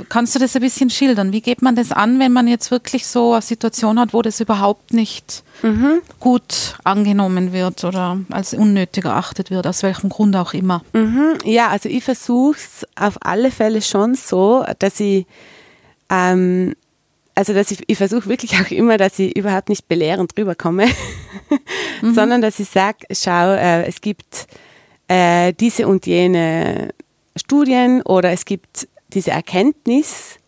A: Kannst du das ein bisschen schildern? Wie geht man das an, wenn man jetzt wirklich so eine Situation hat, wo das überhaupt nicht mhm. gut angenommen wird oder als unnötig erachtet wird, aus welchem Grund auch immer?
B: Mhm. Ja, also ich versuche es auf alle Fälle schon so, dass ich ähm, also dass ich, ich versuche wirklich auch immer, dass ich überhaupt nicht belehrend rüberkomme, *laughs* mhm. sondern dass ich sage, schau, äh, es gibt äh, diese und jene Studien oder es gibt diese Erkenntnis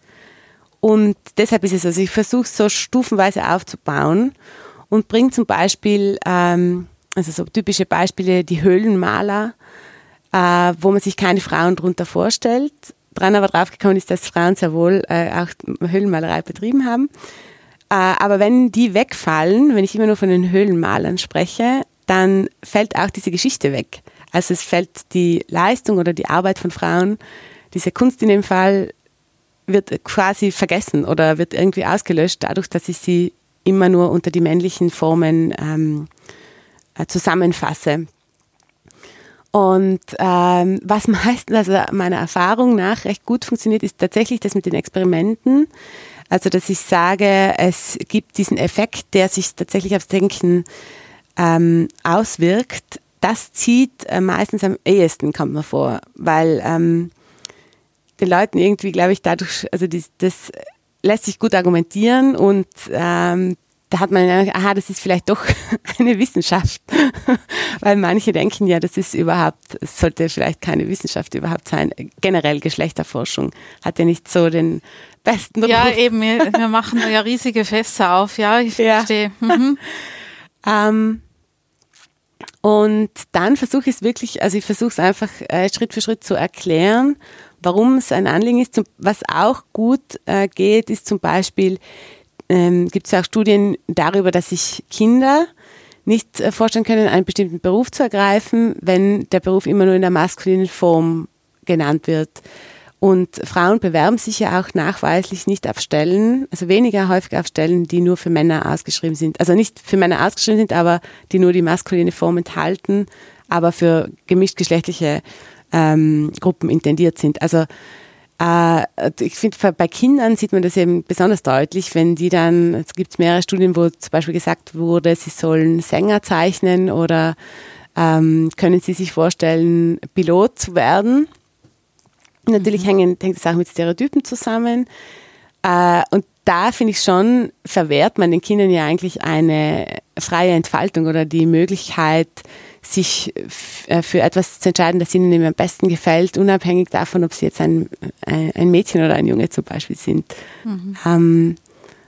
B: und deshalb ist es, also ich versuche so stufenweise aufzubauen und bringe zum Beispiel, ähm, also so typische Beispiele, die Höhlenmaler, äh, wo man sich keine Frauen drunter vorstellt dran aber draufgekommen ist, dass Frauen sehr wohl äh, auch Höhlenmalerei betrieben haben. Äh, aber wenn die wegfallen, wenn ich immer nur von den Höhlenmalern spreche, dann fällt auch diese Geschichte weg. Also es fällt die Leistung oder die Arbeit von Frauen, diese Kunst in dem Fall, wird quasi vergessen oder wird irgendwie ausgelöscht, dadurch, dass ich sie immer nur unter die männlichen Formen ähm, äh, zusammenfasse. Und ähm, was meistens, also meiner Erfahrung nach, recht gut funktioniert, ist tatsächlich das mit den Experimenten. Also, dass ich sage, es gibt diesen Effekt, der sich tatsächlich aufs Denken ähm, auswirkt. Das zieht äh, meistens am ehesten, kommt mir vor, weil ähm, den Leuten irgendwie, glaube ich, dadurch, also die, das lässt sich gut argumentieren und ähm, da hat man, aha, das ist vielleicht doch *laughs* eine Wissenschaft, *laughs* weil manche denken ja, das ist überhaupt, es sollte vielleicht keine Wissenschaft überhaupt sein. Generell Geschlechterforschung hat ja nicht so den besten
A: Ruf. Ja, eben, wir, *laughs* wir machen da ja riesige Fässer auf, ja, ich ja. verstehe. Mhm.
B: ähm, und dann versuche ich es wirklich, also ich versuche es einfach äh, Schritt für Schritt zu erklären, warum es ein Anliegen ist. Was auch gut äh, geht, ist zum Beispiel ähm, gibt es auch Studien darüber, dass sich Kinder nicht äh, vorstellen können, einen bestimmten Beruf zu ergreifen, wenn der Beruf immer nur in der maskulinen Form genannt wird. Und Frauen bewerben sich ja auch nachweislich nicht auf Stellen, also weniger häufig auf Stellen, die nur für Männer ausgeschrieben sind. Also nicht für Männer ausgeschrieben sind, aber die nur die maskuline Form enthalten, aber für gemischtgeschlechtliche ähm, Gruppen intendiert sind. Also ich finde, bei Kindern sieht man das eben besonders deutlich, wenn die dann, es gibt mehrere Studien, wo zum Beispiel gesagt wurde, sie sollen Sänger zeichnen oder ähm, können sie sich vorstellen, Pilot zu werden. Natürlich mhm. hängen, hängt das auch mit Stereotypen zusammen. Äh, und da finde ich schon, verwehrt man den Kindern ja eigentlich eine freie Entfaltung oder die Möglichkeit, sich äh, für etwas zu entscheiden, das ihnen am besten gefällt, unabhängig davon, ob sie jetzt ein, ein Mädchen oder ein Junge zum Beispiel sind. Mhm. Ähm,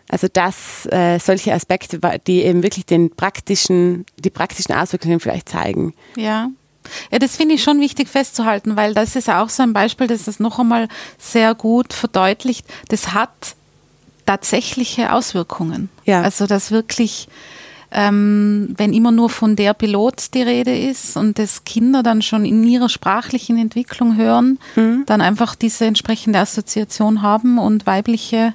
B: also das, äh, solche Aspekte, die eben wirklich den praktischen, die praktischen Auswirkungen vielleicht zeigen.
A: Ja. Ja, das finde ich schon wichtig festzuhalten, weil das ist auch so ein Beispiel, das das noch einmal sehr gut verdeutlicht. Das hat tatsächliche Auswirkungen.
B: Ja.
A: Also dass wirklich, ähm, wenn immer nur von der Pilot die Rede ist und das Kinder dann schon in ihrer sprachlichen Entwicklung hören,
B: Mhm.
A: dann einfach diese entsprechende Assoziation haben und weibliche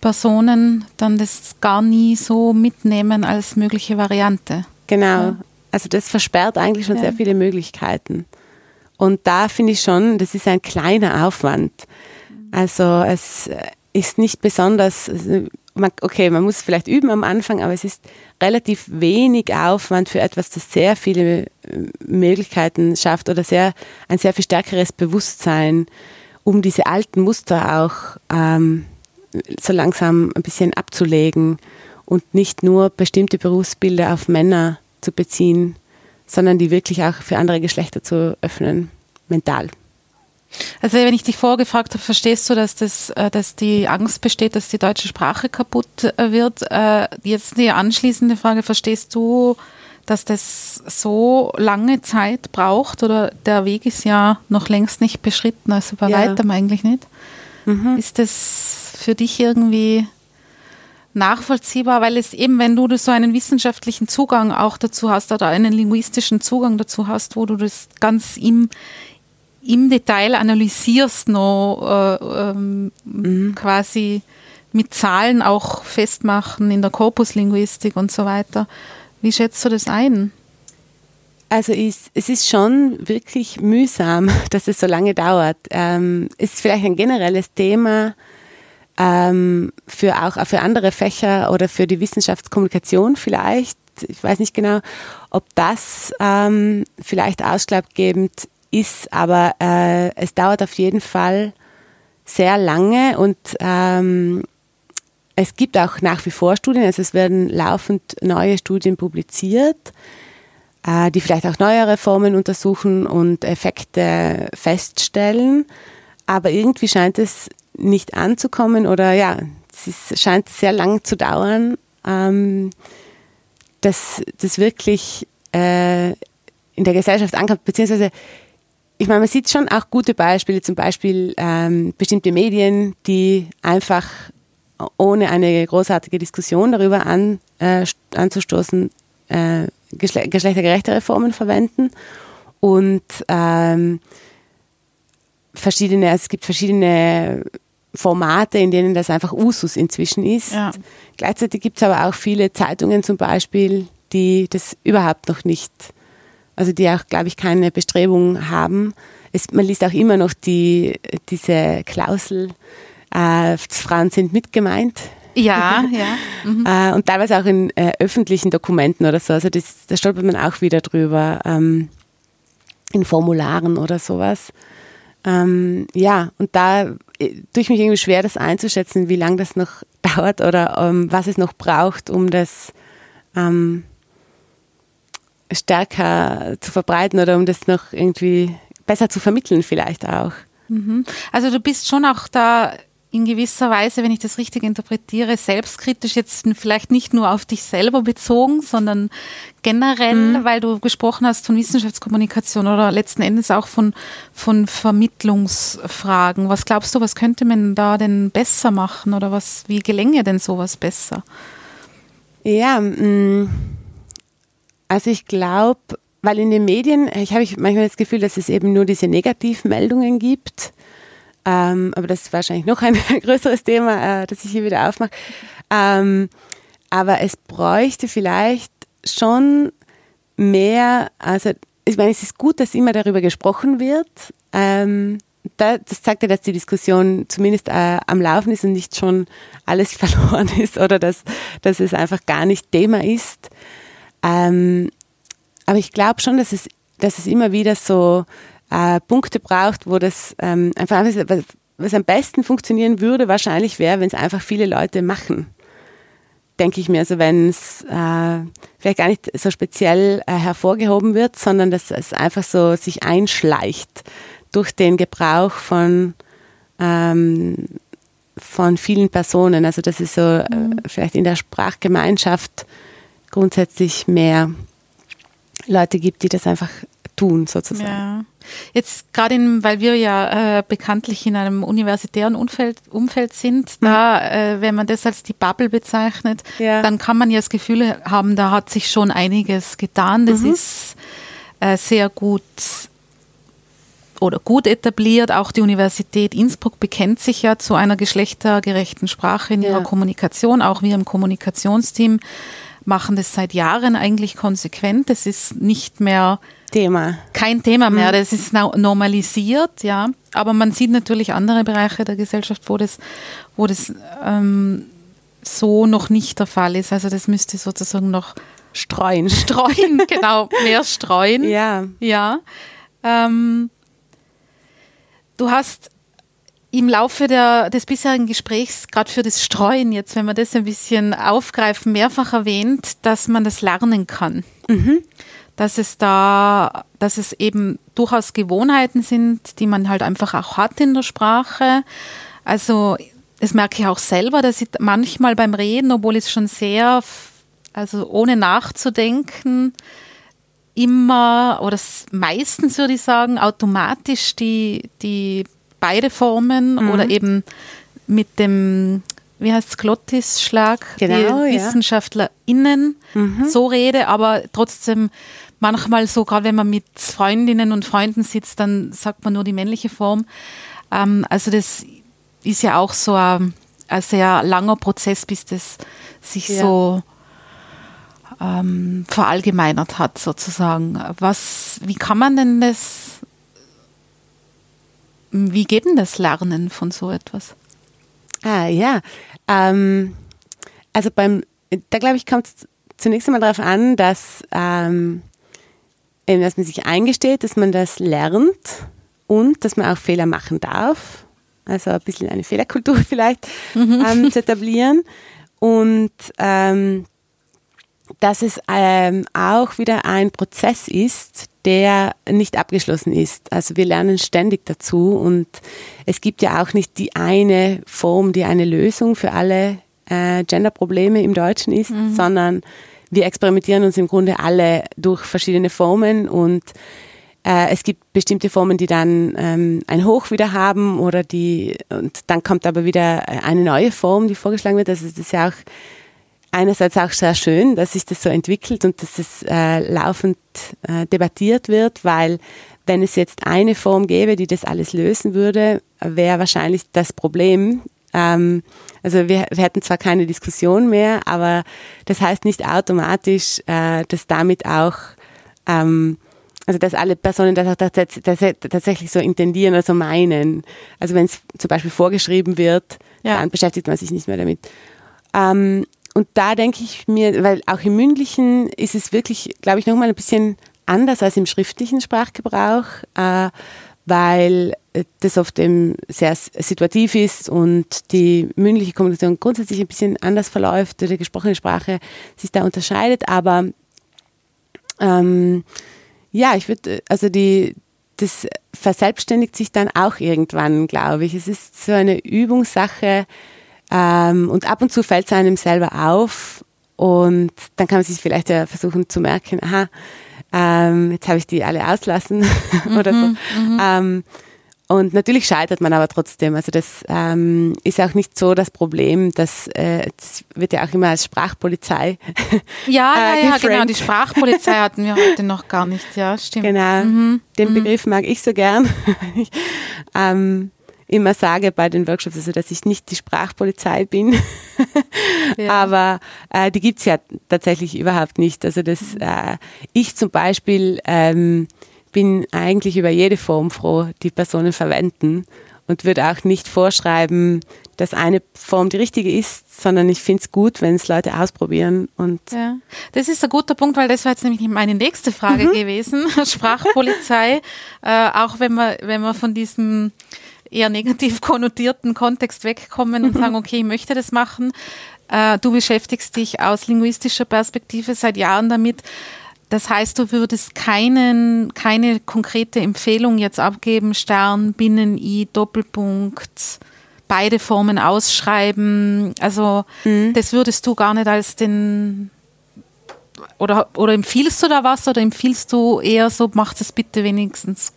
A: Personen dann das gar nie so mitnehmen als mögliche Variante.
B: Genau. Also das versperrt eigentlich schon
A: Ja.
B: sehr viele Möglichkeiten. Und da finde ich schon, das ist ein kleiner Aufwand. Also es ist nicht besonders, also man- okay, man muss vielleicht üben am Anfang, aber es ist relativ wenig Aufwand für etwas, das sehr viele äh, Möglichkeiten schafft oder sehr, ein sehr viel stärkeres Bewusstsein, um diese alten Muster auch ähm, so langsam ein bisschen abzulegen und nicht nur bestimmte Berufsbilder auf Männer zu beziehen, sondern die wirklich auch für andere Geschlechter zu öffnen, mental.
A: Also wenn ich dich vorgefragt habe, verstehst du, dass, das, äh, dass die Angst besteht, dass die deutsche Sprache kaputt äh, wird? Äh, Jetzt die anschließende Frage, verstehst du, dass das so lange Zeit braucht oder der Weg ist ja noch längst nicht beschritten, also bei
B: Ja.
A: weitem eigentlich nicht? Ist das für dich irgendwie nachvollziehbar, weil es eben, wenn du so einen wissenschaftlichen Zugang auch dazu hast oder einen linguistischen Zugang dazu hast, wo du das ganz im, im Detail analysierst, noch äh, ähm, quasi mit Zahlen auch festmachen in der Korpuslinguistik und so weiter. Wie schätzt du das ein?
B: Also ist, es ist schon wirklich mühsam, *laughs* dass es so lange dauert. Ähm, ist vielleicht ein generelles Thema ähm, für auch für andere Fächer oder für die Wissenschaftskommunikation vielleicht. Ich weiß nicht genau, ob das ähm, vielleicht ausschlaggebend ist, aber äh, es dauert auf jeden Fall sehr lange und ähm, es gibt auch nach wie vor Studien, also es werden laufend neue Studien publiziert, äh, die vielleicht auch neuere Formen untersuchen und Effekte feststellen. Aber irgendwie scheint es nicht anzukommen oder ja, es scheint sehr lang zu dauern, ähm, dass das wirklich äh, in der Gesellschaft ankommt, beziehungsweise ich meine, man sieht schon auch gute Beispiele, zum Beispiel ähm, bestimmte Medien, die einfach ohne eine großartige Diskussion darüber an, äh, anzustoßen, äh, geschle geschlechtergerechte Reformen verwenden und ähm, verschiedene, es gibt verschiedene Formate, in denen das einfach Usus inzwischen ist.
A: Ja.
B: Gleichzeitig gibt es aber auch viele Zeitungen zum Beispiel, die das überhaupt noch nicht, also die auch, glaube ich, keine Bestrebung haben. Es, man liest auch immer noch die, diese Klausel, äh, Frauen sind mitgemeint.
A: Ja, *laughs* ja. Mhm.
B: Äh, und teilweise auch in äh, öffentlichen Dokumenten oder so. Also das, da stolpert man auch wieder drüber, ähm, in Formularen oder sowas. Ähm, ja, und da äh, tue ich mich irgendwie schwer, das einzuschätzen, wie lange das noch *laughs* dauert oder ähm, was es noch braucht, um das ähm, stärker zu verbreiten oder um das noch irgendwie besser zu vermitteln vielleicht auch.
A: Also du bist schon auch da in gewisser Weise, wenn ich das richtig interpretiere, selbstkritisch jetzt vielleicht nicht nur auf dich selber bezogen, sondern generell, weil du gesprochen hast von Wissenschaftskommunikation oder letzten Endes auch von, von Vermittlungsfragen. Was glaubst du, was könnte man da denn besser machen oder was, wie gelänge denn sowas besser?
B: Ja, mh, also ich glaube, weil in den Medien, ich habe manchmal das Gefühl, dass es eben nur diese Negativmeldungen gibt. Ähm, aber das ist wahrscheinlich noch ein *laughs* größeres Thema, äh, das ich hier wieder aufmache. Ähm, aber es bräuchte vielleicht schon mehr, also ich meine, es ist gut, dass immer darüber gesprochen wird. Ähm, da, das zeigt ja, dass die Diskussion zumindest äh, am Laufen ist und nicht schon alles *laughs* verloren ist oder dass, dass es einfach gar nicht Thema ist. Ähm, aber ich glaube schon, dass es, dass es immer wieder so äh, Punkte braucht, wo das ähm, einfach, was, was am besten funktionieren würde, wahrscheinlich wäre, wenn es einfach viele Leute machen. Denke ich mir, also wenn es äh, vielleicht gar nicht so speziell äh, hervorgehoben wird, sondern dass es einfach so sich einschleicht durch den Gebrauch von, ähm, von vielen Personen. Also dass es so äh, vielleicht in der Sprachgemeinschaft grundsätzlich mehr Leute gibt, die das einfach tun, sozusagen.
A: Ja. Jetzt gerade, weil wir ja äh, bekanntlich in einem universitären Umfeld, Umfeld sind, mhm. da, äh, wenn man das als die Bubble bezeichnet, ja. dann kann man ja das Gefühl haben, da hat sich schon einiges getan. Das mhm. ist äh, sehr gut oder gut etabliert. Auch die Universität Innsbruck bekennt sich ja zu einer geschlechtergerechten Sprache in ja. ihrer Kommunikation. Auch wir im Kommunikationsteam machen das seit Jahren eigentlich konsequent. Das ist nicht mehr
B: Thema.
A: Kein Thema mehr. Mhm. Das ist normalisiert, ja. Aber man sieht natürlich andere Bereiche der Gesellschaft, wo das, wo das ähm, so noch nicht der Fall ist. Also das müsste sozusagen noch
B: streuen. *laughs*
A: Streuen, genau, mehr streuen.
B: Ja.
A: Ja. Ähm, du hast im Laufe der, des bisherigen Gesprächs, gerade für das Streuen, jetzt, wenn wir das ein bisschen aufgreifen, mehrfach erwähnt, dass man das lernen kann. Mhm. Dass es da, dass es eben durchaus Gewohnheiten sind, die man halt einfach auch hat in der Sprache. Also, das merke ich auch selber, dass ich manchmal beim Reden, obwohl ich schon sehr, also ohne nachzudenken, immer oder meistens würde ich sagen, automatisch die, die beide Formen mhm. oder eben mit dem, wie heißt es, Glottisschlag,
B: genau,
A: die ja. WissenschaftlerInnen mhm. so rede, aber trotzdem manchmal so, gerade wenn man mit Freundinnen und Freunden sitzt, dann sagt man nur die männliche Form. Ähm, also das ist ja auch so ein, ein sehr langer Prozess, bis das sich ja. so ähm, verallgemeinert hat, sozusagen. Was, wie kann man denn das wie geht denn das Lernen von so etwas?
B: Ah ja, ähm, also beim, da glaube ich, kommt es zunächst einmal darauf an, dass, ähm, dass man sich eingesteht, dass man das lernt und dass man auch Fehler machen darf. Also ein bisschen eine Fehlerkultur *laughs* vielleicht mhm. ähm, zu etablieren. Und ähm, dass es ähm, auch wieder ein Prozess ist, der nicht abgeschlossen ist. Also wir lernen ständig dazu und es gibt ja auch nicht die eine Form, die eine Lösung für alle äh, Genderprobleme im Deutschen ist, mhm. sondern wir experimentieren uns im Grunde alle durch verschiedene Formen und äh, es gibt bestimmte Formen, die dann ähm, ein Hoch wieder haben oder die und dann kommt aber wieder eine neue Form, die vorgeschlagen wird. Also das ist ja auch einerseits auch sehr schön, dass sich das so entwickelt und dass es äh, laufend äh, debattiert wird, weil wenn es jetzt eine Form gäbe, die das alles lösen würde, wäre wahrscheinlich das Problem. Ähm, also wir, wir, hätten zwar keine Diskussion mehr, aber das heißt nicht automatisch, äh, dass damit auch ähm, also dass alle Personen das auch tatsächlich so intendieren oder so meinen. Also wenn es zum Beispiel vorgeschrieben wird, ja. dann beschäftigt man sich nicht mehr damit. Ähm, und da denke ich mir, weil auch im mündlichen ist es wirklich, glaube ich, nochmal ein bisschen anders als im schriftlichen Sprachgebrauch, äh, weil das oft eben sehr situativ ist und die mündliche Kommunikation grundsätzlich ein bisschen anders verläuft, die gesprochene Sprache sich da unterscheidet. Aber ähm, ja, ich würde, also die, das verselbstständigt sich dann auch irgendwann, glaube ich. Es ist so eine Übungssache, ähm, und ab und zu fällt es einem selber auf und dann kann man sich vielleicht ja versuchen zu merken, aha, ähm, jetzt habe ich die alle auslassen *laughs* oder so. Mhm, mhm. ähm, und natürlich scheitert man aber trotzdem. Also das ähm, ist auch nicht so das Problem, dass äh, das wird ja auch immer als Sprachpolizei. *laughs*
A: Ja, äh, ja, ja, genau. Die Sprachpolizei hatten wir heute noch gar nicht. Ja, stimmt.
B: Genau. Mhm. Den mhm. Begriff mag ich so gern. *laughs* ähm, immer sage bei den Workshops, also dass ich nicht die Sprachpolizei bin. *laughs* ja. Aber äh, die gibt's ja tatsächlich überhaupt nicht. Also das, äh, ich zum Beispiel ähm, bin eigentlich über jede Form froh, die Personen verwenden und würde auch nicht vorschreiben, dass eine Form die richtige ist, sondern ich finde es gut, wenn es Leute ausprobieren. Und
A: ja, das ist ein guter Punkt, weil das war jetzt nämlich meine nächste Frage mhm. gewesen. *laughs* Sprachpolizei, äh, auch wenn man, wenn man von diesem eher negativ *laughs* konnotierten Kontext wegkommen und sagen, okay, ich möchte das machen. Äh, du beschäftigst dich aus linguistischer Perspektive seit Jahren damit. Das heißt, du würdest keinen, keine konkrete Empfehlung jetzt abgeben, Stern, Binnen-I, Doppelpunkt, beide Formen ausschreiben. Also mhm. das würdest du gar nicht als den oder, oder empfiehlst du da was oder empfiehlst du eher so, macht es bitte wenigstens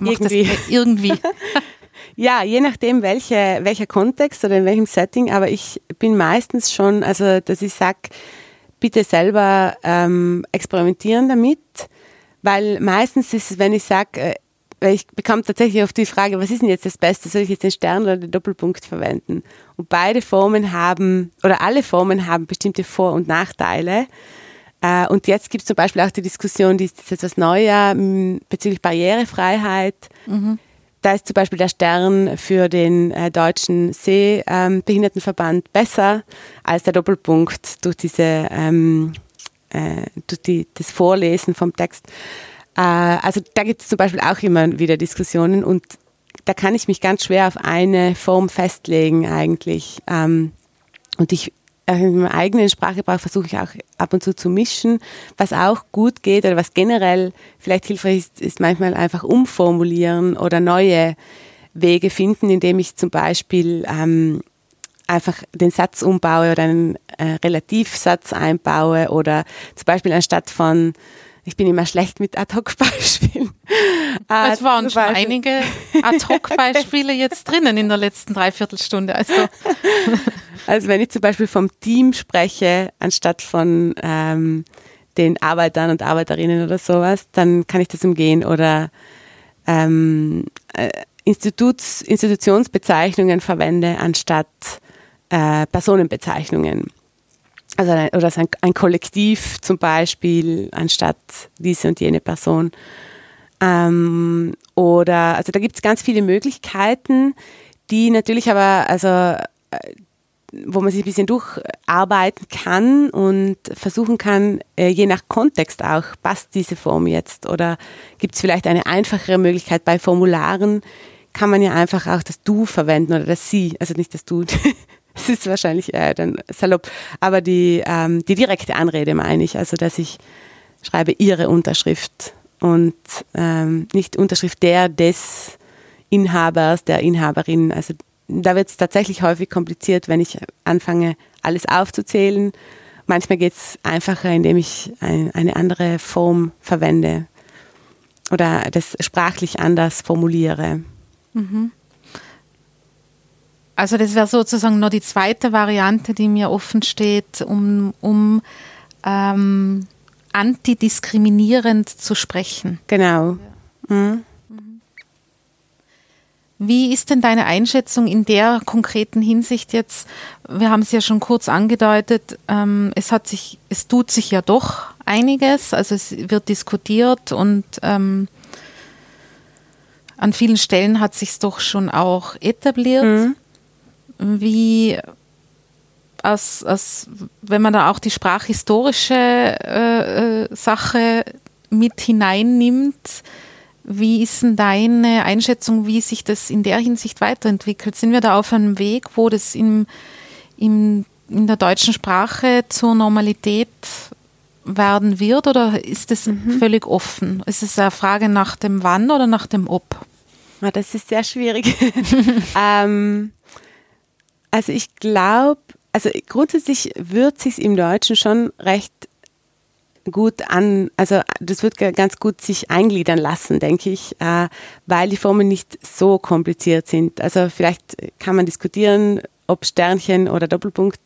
B: irgendwie.
A: irgendwie. *laughs*
B: ja, je nachdem, welche, welcher Kontext oder in welchem Setting, aber ich bin meistens schon, also dass ich sage, bitte selber ähm, experimentieren damit, weil meistens ist es, wenn ich sage, äh, weil ich bekomme tatsächlich auf die Frage, was ist denn jetzt das Beste? Soll ich jetzt den Stern oder den Doppelpunkt verwenden? Und beide Formen haben, oder alle Formen haben bestimmte Vor- und Nachteile. Äh, und jetzt gibt es zum Beispiel auch die Diskussion, die ist jetzt etwas neuer bezüglich Barrierefreiheit. Mhm. Da ist zum Beispiel der Stern für den äh, deutschen Sehbehindertenverband besser als der Doppelpunkt durch, diese, ähm, äh, durch die, das Vorlesen vom Text. Äh, also da gibt es zum Beispiel auch immer wieder Diskussionen und da kann ich mich ganz schwer auf eine Form festlegen eigentlich. Ähm, und ich in meinem eigenen Sprachgebrauch versuche ich auch ab und zu zu mischen. Was auch gut geht oder was generell vielleicht hilfreich ist, ist manchmal einfach umformulieren oder neue Wege finden, indem ich zum Beispiel ähm, einfach den Satz umbaue oder einen äh, Relativsatz einbaue oder zum Beispiel anstatt von ich bin immer schlecht mit Ad-Hoc-Beispielen. *laughs*
A: Es waren schon einige Ad-Hoc-Beispiele jetzt drinnen in der letzten Dreiviertelstunde. Also. *laughs*
B: also wenn ich zum Beispiel vom Team spreche, anstatt von ähm, den Arbeitern und Arbeiterinnen oder sowas, dann kann ich das umgehen. Oder ähm, äh, Instituts, Institutionsbezeichnungen verwende anstatt äh, Personenbezeichnungen also ein, oder ein, ein Kollektiv zum Beispiel, anstatt diese und jene Person. Ähm, oder, also da gibt es ganz viele Möglichkeiten, die natürlich aber, also äh, wo man sich ein bisschen durcharbeiten kann und versuchen kann, äh, je nach Kontext auch, passt diese Form jetzt oder gibt es vielleicht eine einfachere Möglichkeit bei Formularen, kann man ja einfach auch das Du verwenden oder das Sie, also nicht das Du, *laughs* *laughs* es ist wahrscheinlich äh, dann salopp, aber die, ähm, die direkte Anrede meine ich, also dass ich schreibe ihre Unterschrift und ähm, nicht Unterschrift der, des Inhabers, der Inhaberin. Also da wird es tatsächlich häufig kompliziert, wenn ich anfange, alles aufzuzählen. Manchmal geht es einfacher, indem ich ein, eine andere Form verwende oder das sprachlich anders formuliere. Mhm.
A: Also das wäre sozusagen noch die zweite Variante, die mir offen steht, um, um ähm, antidiskriminierend zu sprechen.
B: Genau. Mhm.
A: Wie ist denn deine Einschätzung in der konkreten Hinsicht jetzt? Wir haben es ja schon kurz angedeutet, ähm, es hat sich, es tut sich ja doch einiges, also es wird diskutiert und ähm, an vielen Stellen hat sich es doch schon auch etabliert. Mhm wie als, als, wenn man da auch die sprachhistorische äh, äh, Sache mit hineinnimmt, wie ist denn deine Einschätzung, wie sich das in der Hinsicht weiterentwickelt? Sind wir da auf einem Weg, wo das im, im, in der deutschen Sprache zur Normalität werden wird oder ist es mhm. völlig offen? Ist es eine Frage nach dem Wann oder nach dem Ob?
B: Ja, ah, das ist sehr schwierig. *laughs* ähm, also ich glaube, also grundsätzlich wird sich im Deutschen schon recht gut an, also das wird ganz gut sich eingliedern lassen, denke ich, äh, weil die Formen nicht so kompliziert sind. Also vielleicht kann man diskutieren, ob Sternchen oder Doppelpunkt,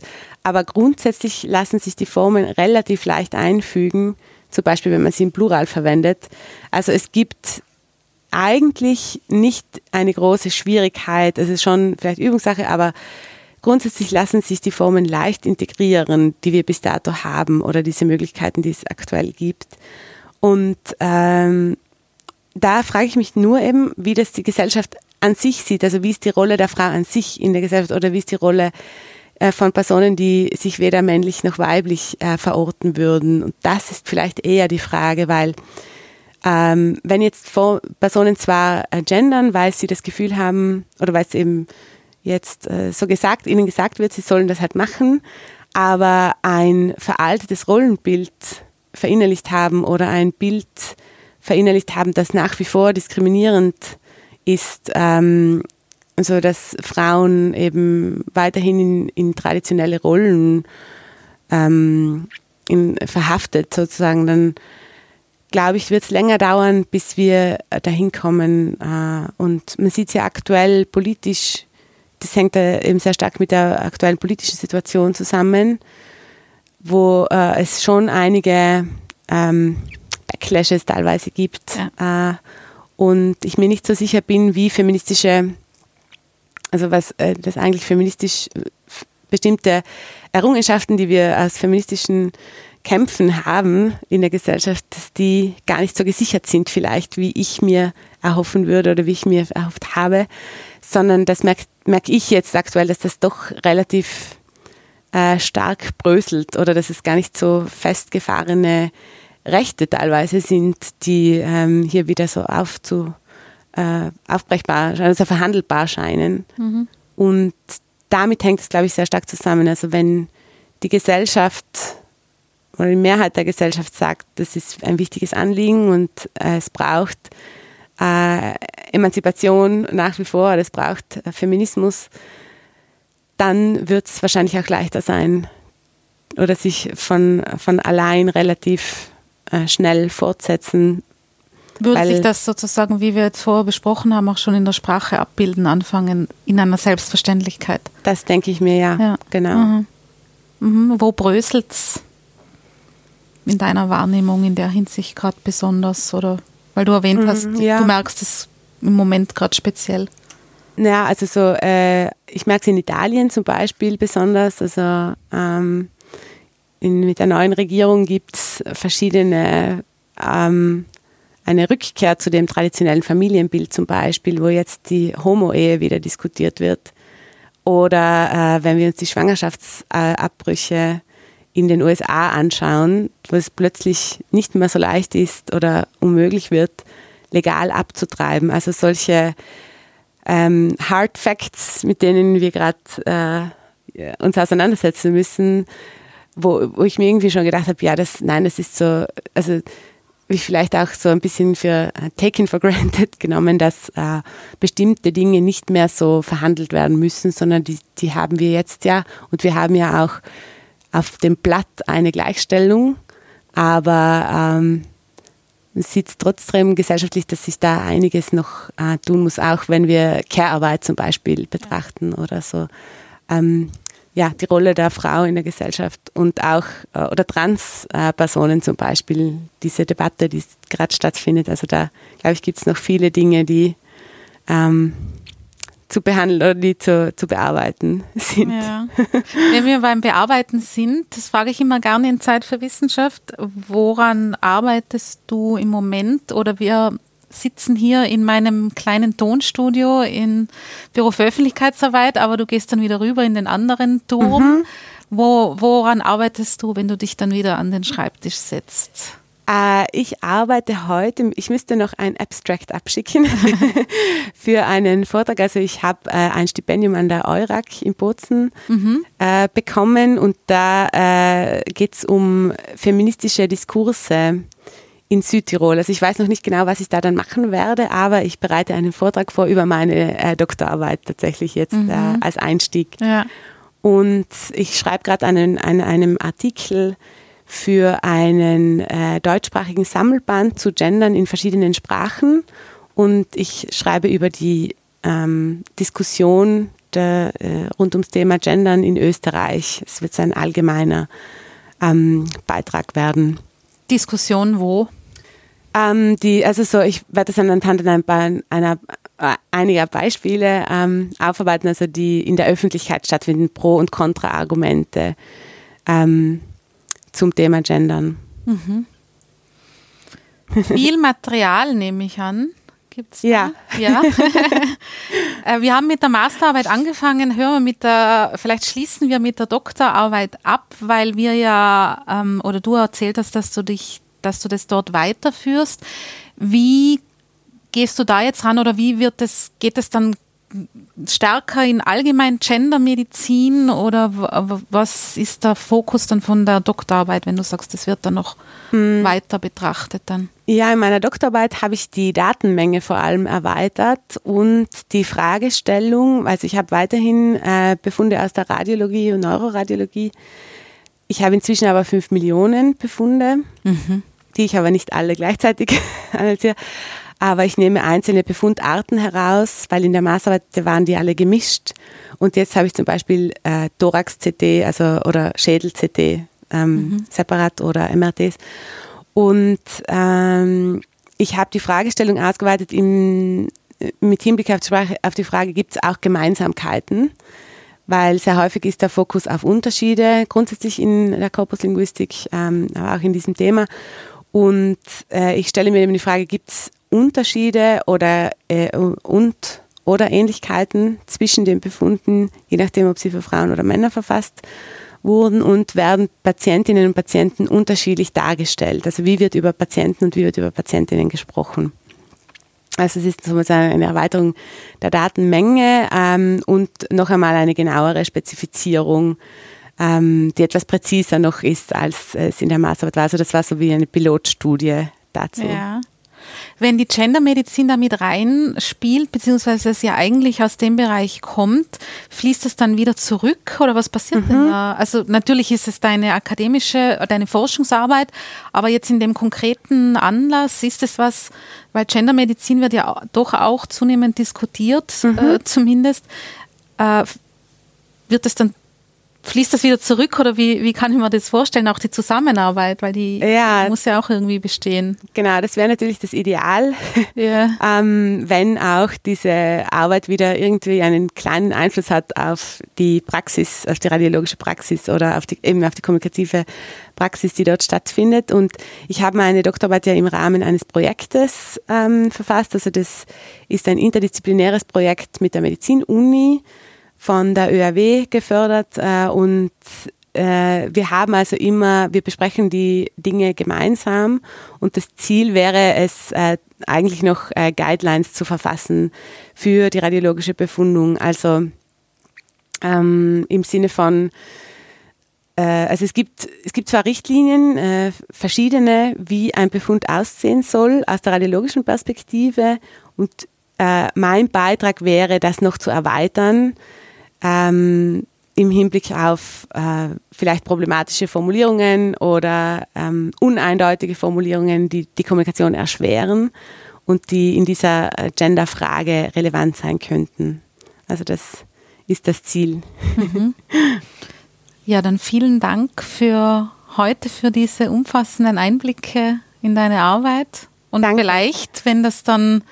B: aber grundsätzlich lassen sich die Formen relativ leicht einfügen, zum Beispiel wenn man sie im Plural verwendet. Also es gibt eigentlich nicht eine große Schwierigkeit, es ist schon vielleicht Übungssache, aber Grundsätzlich lassen sich die Formen leicht integrieren, die wir bis dato haben oder diese Möglichkeiten, die es aktuell gibt. Und ähm, da frage ich mich nur eben, wie das die Gesellschaft an sich sieht. Also wie ist die Rolle der Frau an sich in der Gesellschaft oder wie ist die Rolle äh, von Personen, die sich weder männlich noch weiblich äh, verorten würden. Und das ist vielleicht eher die Frage, weil ähm, wenn jetzt Personen zwar äh, gendern, weil sie das Gefühl haben oder weil es eben jetzt äh, so gesagt, ihnen gesagt wird, sie sollen das halt machen, aber ein veraltetes Rollenbild verinnerlicht haben oder ein Bild verinnerlicht haben, das nach wie vor diskriminierend ist, ähm, also dass Frauen eben weiterhin in, in traditionelle Rollen ähm, in, verhaftet sozusagen, dann glaube ich, wird es länger dauern, bis wir dahin kommen. Äh, und man sieht es ja aktuell politisch, das hängt eben sehr stark mit der aktuellen politischen Situation zusammen, wo äh, es schon einige ähm, Backlashes teilweise gibt. Ja. Äh, und ich mir nicht so sicher bin, wie feministische, also was äh, das eigentlich feministisch bestimmte Errungenschaften, die wir aus feministischen Kämpfen haben in der Gesellschaft, dass die gar nicht so gesichert sind vielleicht, wie ich mir erhoffen würde oder wie ich mir erhofft habe, sondern das merke merk ich jetzt aktuell, dass das doch relativ äh, stark bröselt oder dass es gar nicht so festgefahrene Rechte teilweise sind, die ähm, hier wieder so aufzu, äh, aufbrechbar, also verhandelbar scheinen. Mhm. Und damit hängt es, glaube ich, sehr stark zusammen. Also wenn die Gesellschaft oder die Mehrheit der Gesellschaft sagt, das ist ein wichtiges Anliegen und äh, es braucht äh, Emanzipation nach wie vor, es braucht äh, Feminismus, dann wird es wahrscheinlich auch leichter sein oder sich von, von allein relativ äh, schnell fortsetzen.
A: Würde sich das sozusagen, wie wir jetzt vorher besprochen haben, auch schon in der Sprache abbilden, anfangen, in einer Selbstverständlichkeit?
B: Das denke ich mir, ja. ja. Genau. Mhm.
A: Mhm. Wo bröselt es in deiner Wahrnehmung in der Hinsicht gerade besonders? Oder weil du erwähnt mhm, hast, ja. du merkst es im Moment gerade speziell.
B: Ja, also so, äh, ich merke es in Italien zum Beispiel besonders. Also ähm, in, mit der neuen Regierung gibt es verschiedene, ähm, eine Rückkehr zu dem traditionellen Familienbild zum Beispiel, wo jetzt die Homo-Ehe wieder diskutiert wird. Oder äh, wenn wir uns die Schwangerschaftsabbrüche in den USA anschauen, wo es plötzlich nicht mehr so leicht ist oder unmöglich wird, legal abzutreiben. Also solche ähm, Hard Facts, mit denen wir gerade äh, uns auseinandersetzen müssen, wo, wo ich mir irgendwie schon gedacht habe, ja, das, nein, das ist so, also wie vielleicht auch so ein bisschen für uh, taken for granted *laughs* genommen, dass äh, bestimmte Dinge nicht mehr so verhandelt werden müssen, sondern die, die haben wir jetzt ja und wir haben ja auch auf dem Blatt eine Gleichstellung, aber ähm, man sieht trotzdem gesellschaftlich, dass sich da einiges noch äh, tun muss, auch wenn wir Care-Arbeit zum Beispiel betrachten oder so. Ähm, ja, die Rolle der Frau in der Gesellschaft und auch, äh, oder Trans-Personen zum Beispiel, diese Debatte, die gerade stattfindet. Also da, glaube ich, gibt es noch viele Dinge, die ähm, zu behandeln oder die zu, zu bearbeiten *laughs* sind. Ja.
A: Wenn wir beim Bearbeiten sind, das frage ich immer gerne in Zeit für Wissenschaft, woran arbeitest du im Moment oder wir sitzen hier in meinem kleinen Tonstudio im Büro für Öffentlichkeitsarbeit, aber du gehst dann wieder rüber in den anderen Turm. Mhm. Wo, woran arbeitest du, wenn du dich dann wieder an den Schreibtisch setzt?
B: Äh, ich arbeite heute, ich müsste noch ein Abstract abschicken *laughs* für einen Vortrag. Also ich habe äh, ein Stipendium an der EURAC in Bozen mhm. äh, bekommen und da äh, geht es um feministische Diskurse in Südtirol. Also ich weiß noch nicht genau, was ich da dann machen werde, aber ich bereite einen Vortrag vor über meine äh, Doktorarbeit tatsächlich jetzt mhm. äh, als Einstieg. Ja. Und ich schreibe gerade an, einem Artikel für einen äh, deutschsprachigen Sammelband zu Gendern in verschiedenen Sprachen. Und ich schreibe über die ähm, Diskussion der, äh, rund ums Thema Gendern in Österreich. Es wird ein allgemeiner ähm, Beitrag werden.
A: Diskussion wo?
B: Ähm, die, also so, ich werde das anhand einer, einer, äh, einiger Beispiele ähm, aufarbeiten, also die in der Öffentlichkeit stattfinden, Pro- und Kontra-Argumente. Ähm, zum Thema Gendern. Mhm.
A: Viel Material nehme ich an.
B: Gibt's da? Ja.
A: ja. *laughs* Äh, wir haben mit der Masterarbeit angefangen, hören wir mit der, vielleicht schließen wir mit der Doktorarbeit ab, weil wir ja, ähm, oder du erzählt hast, dass du dich, dass du das dort weiterführst. Wie gehst du da jetzt ran oder wie wird das, geht es dann stärker in allgemein Gendermedizin oder was ist der Fokus dann von der Doktorarbeit, wenn du sagst, das wird dann noch hm. weiter betrachtet dann?
B: Ja, in meiner Doktorarbeit habe ich die Datenmenge vor allem erweitert und die Fragestellung, also ich habe weiterhin äh, Befunde aus der Radiologie und Neuroradiologie ich habe inzwischen aber fünf Millionen Befunde, mhm. die ich aber nicht alle gleichzeitig *laughs* analysiere. Aber ich nehme einzelne Befundarten heraus, weil in der Maßarbeit waren die alle gemischt. Und jetzt habe ich zum Beispiel äh, Thorax-CT also, oder Schädel-CT ähm, mhm. separat oder MRTs. Und ähm, ich habe die Fragestellung ausgeweitet im, mit Hinblick auf die, Frage, auf die Frage, gibt es auch Gemeinsamkeiten? Weil sehr häufig ist der Fokus auf Unterschiede, grundsätzlich in der Korpuslinguistik, ähm, aber auch in diesem Thema. Und äh, ich stelle mir eben die Frage, gibt es Unterschiede oder, äh, und, oder Ähnlichkeiten zwischen den Befunden, je nachdem, ob sie für Frauen oder Männer verfasst wurden und werden Patientinnen und Patienten unterschiedlich dargestellt. Also wie wird über Patienten und wie wird über Patientinnen gesprochen. Also es ist sozusagen eine Erweiterung der Datenmenge ähm, und noch einmal eine genauere Spezifizierung, ähm, die etwas präziser noch ist, als es in der Masterarbeit war. Also das war so wie eine Pilotstudie dazu.
A: Ja. Wenn die Gendermedizin da mit reinspielt, beziehungsweise es ja eigentlich aus dem Bereich kommt, fließt es dann wieder zurück oder was passiert mhm. denn da? Also natürlich ist es deine akademische, deine Forschungsarbeit, aber jetzt in dem konkreten Anlass ist es was, weil Gendermedizin wird ja doch auch zunehmend diskutiert, mhm. äh, zumindest. Äh, wird es dann fließt das wieder zurück oder wie, wie kann ich mir das vorstellen, auch die Zusammenarbeit, weil die ja, muss ja auch irgendwie bestehen.
B: Genau, das wäre natürlich das Ideal, *laughs* ja. ähm, wenn auch diese Arbeit wieder irgendwie einen kleinen Einfluss hat auf die Praxis, auf die radiologische Praxis oder auf die, eben auf die kommunikative Praxis, die dort stattfindet. Und ich habe meine Doktorarbeit ja im Rahmen eines Projektes ähm, verfasst. Also das ist ein interdisziplinäres Projekt mit der Medizin-Uni von der ÖRW gefördert äh, und äh, wir haben also immer, wir besprechen die Dinge gemeinsam und das Ziel wäre es, äh, eigentlich noch äh, Guidelines zu verfassen für die radiologische Befundung. Also ähm, im Sinne von, äh, also es gibt, es gibt zwar Richtlinien, äh, verschiedene, wie ein Befund aussehen soll aus der radiologischen Perspektive und mein Beitrag wäre, das noch zu erweitern, ähm, im Hinblick auf äh, vielleicht problematische Formulierungen oder ähm, uneindeutige Formulierungen, die die Kommunikation erschweren und die in dieser äh, Gender-Frage relevant sein könnten. Also das ist das Ziel. Mhm. *laughs*
A: Ja, dann vielen Dank für heute, für diese umfassenden Einblicke in deine Arbeit. Und Danke. vielleicht, wenn das dann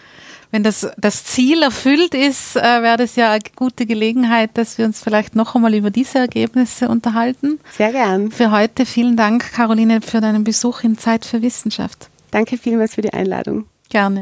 A: wenn das, das Ziel erfüllt ist, äh, wäre das ja eine gute Gelegenheit, dass wir uns vielleicht noch einmal über diese Ergebnisse unterhalten.
B: Sehr gern.
A: Für heute vielen Dank, Caroline, für deinen Besuch in Zeit für Wissenschaft.
B: Danke vielmals für die Einladung.
A: Gerne.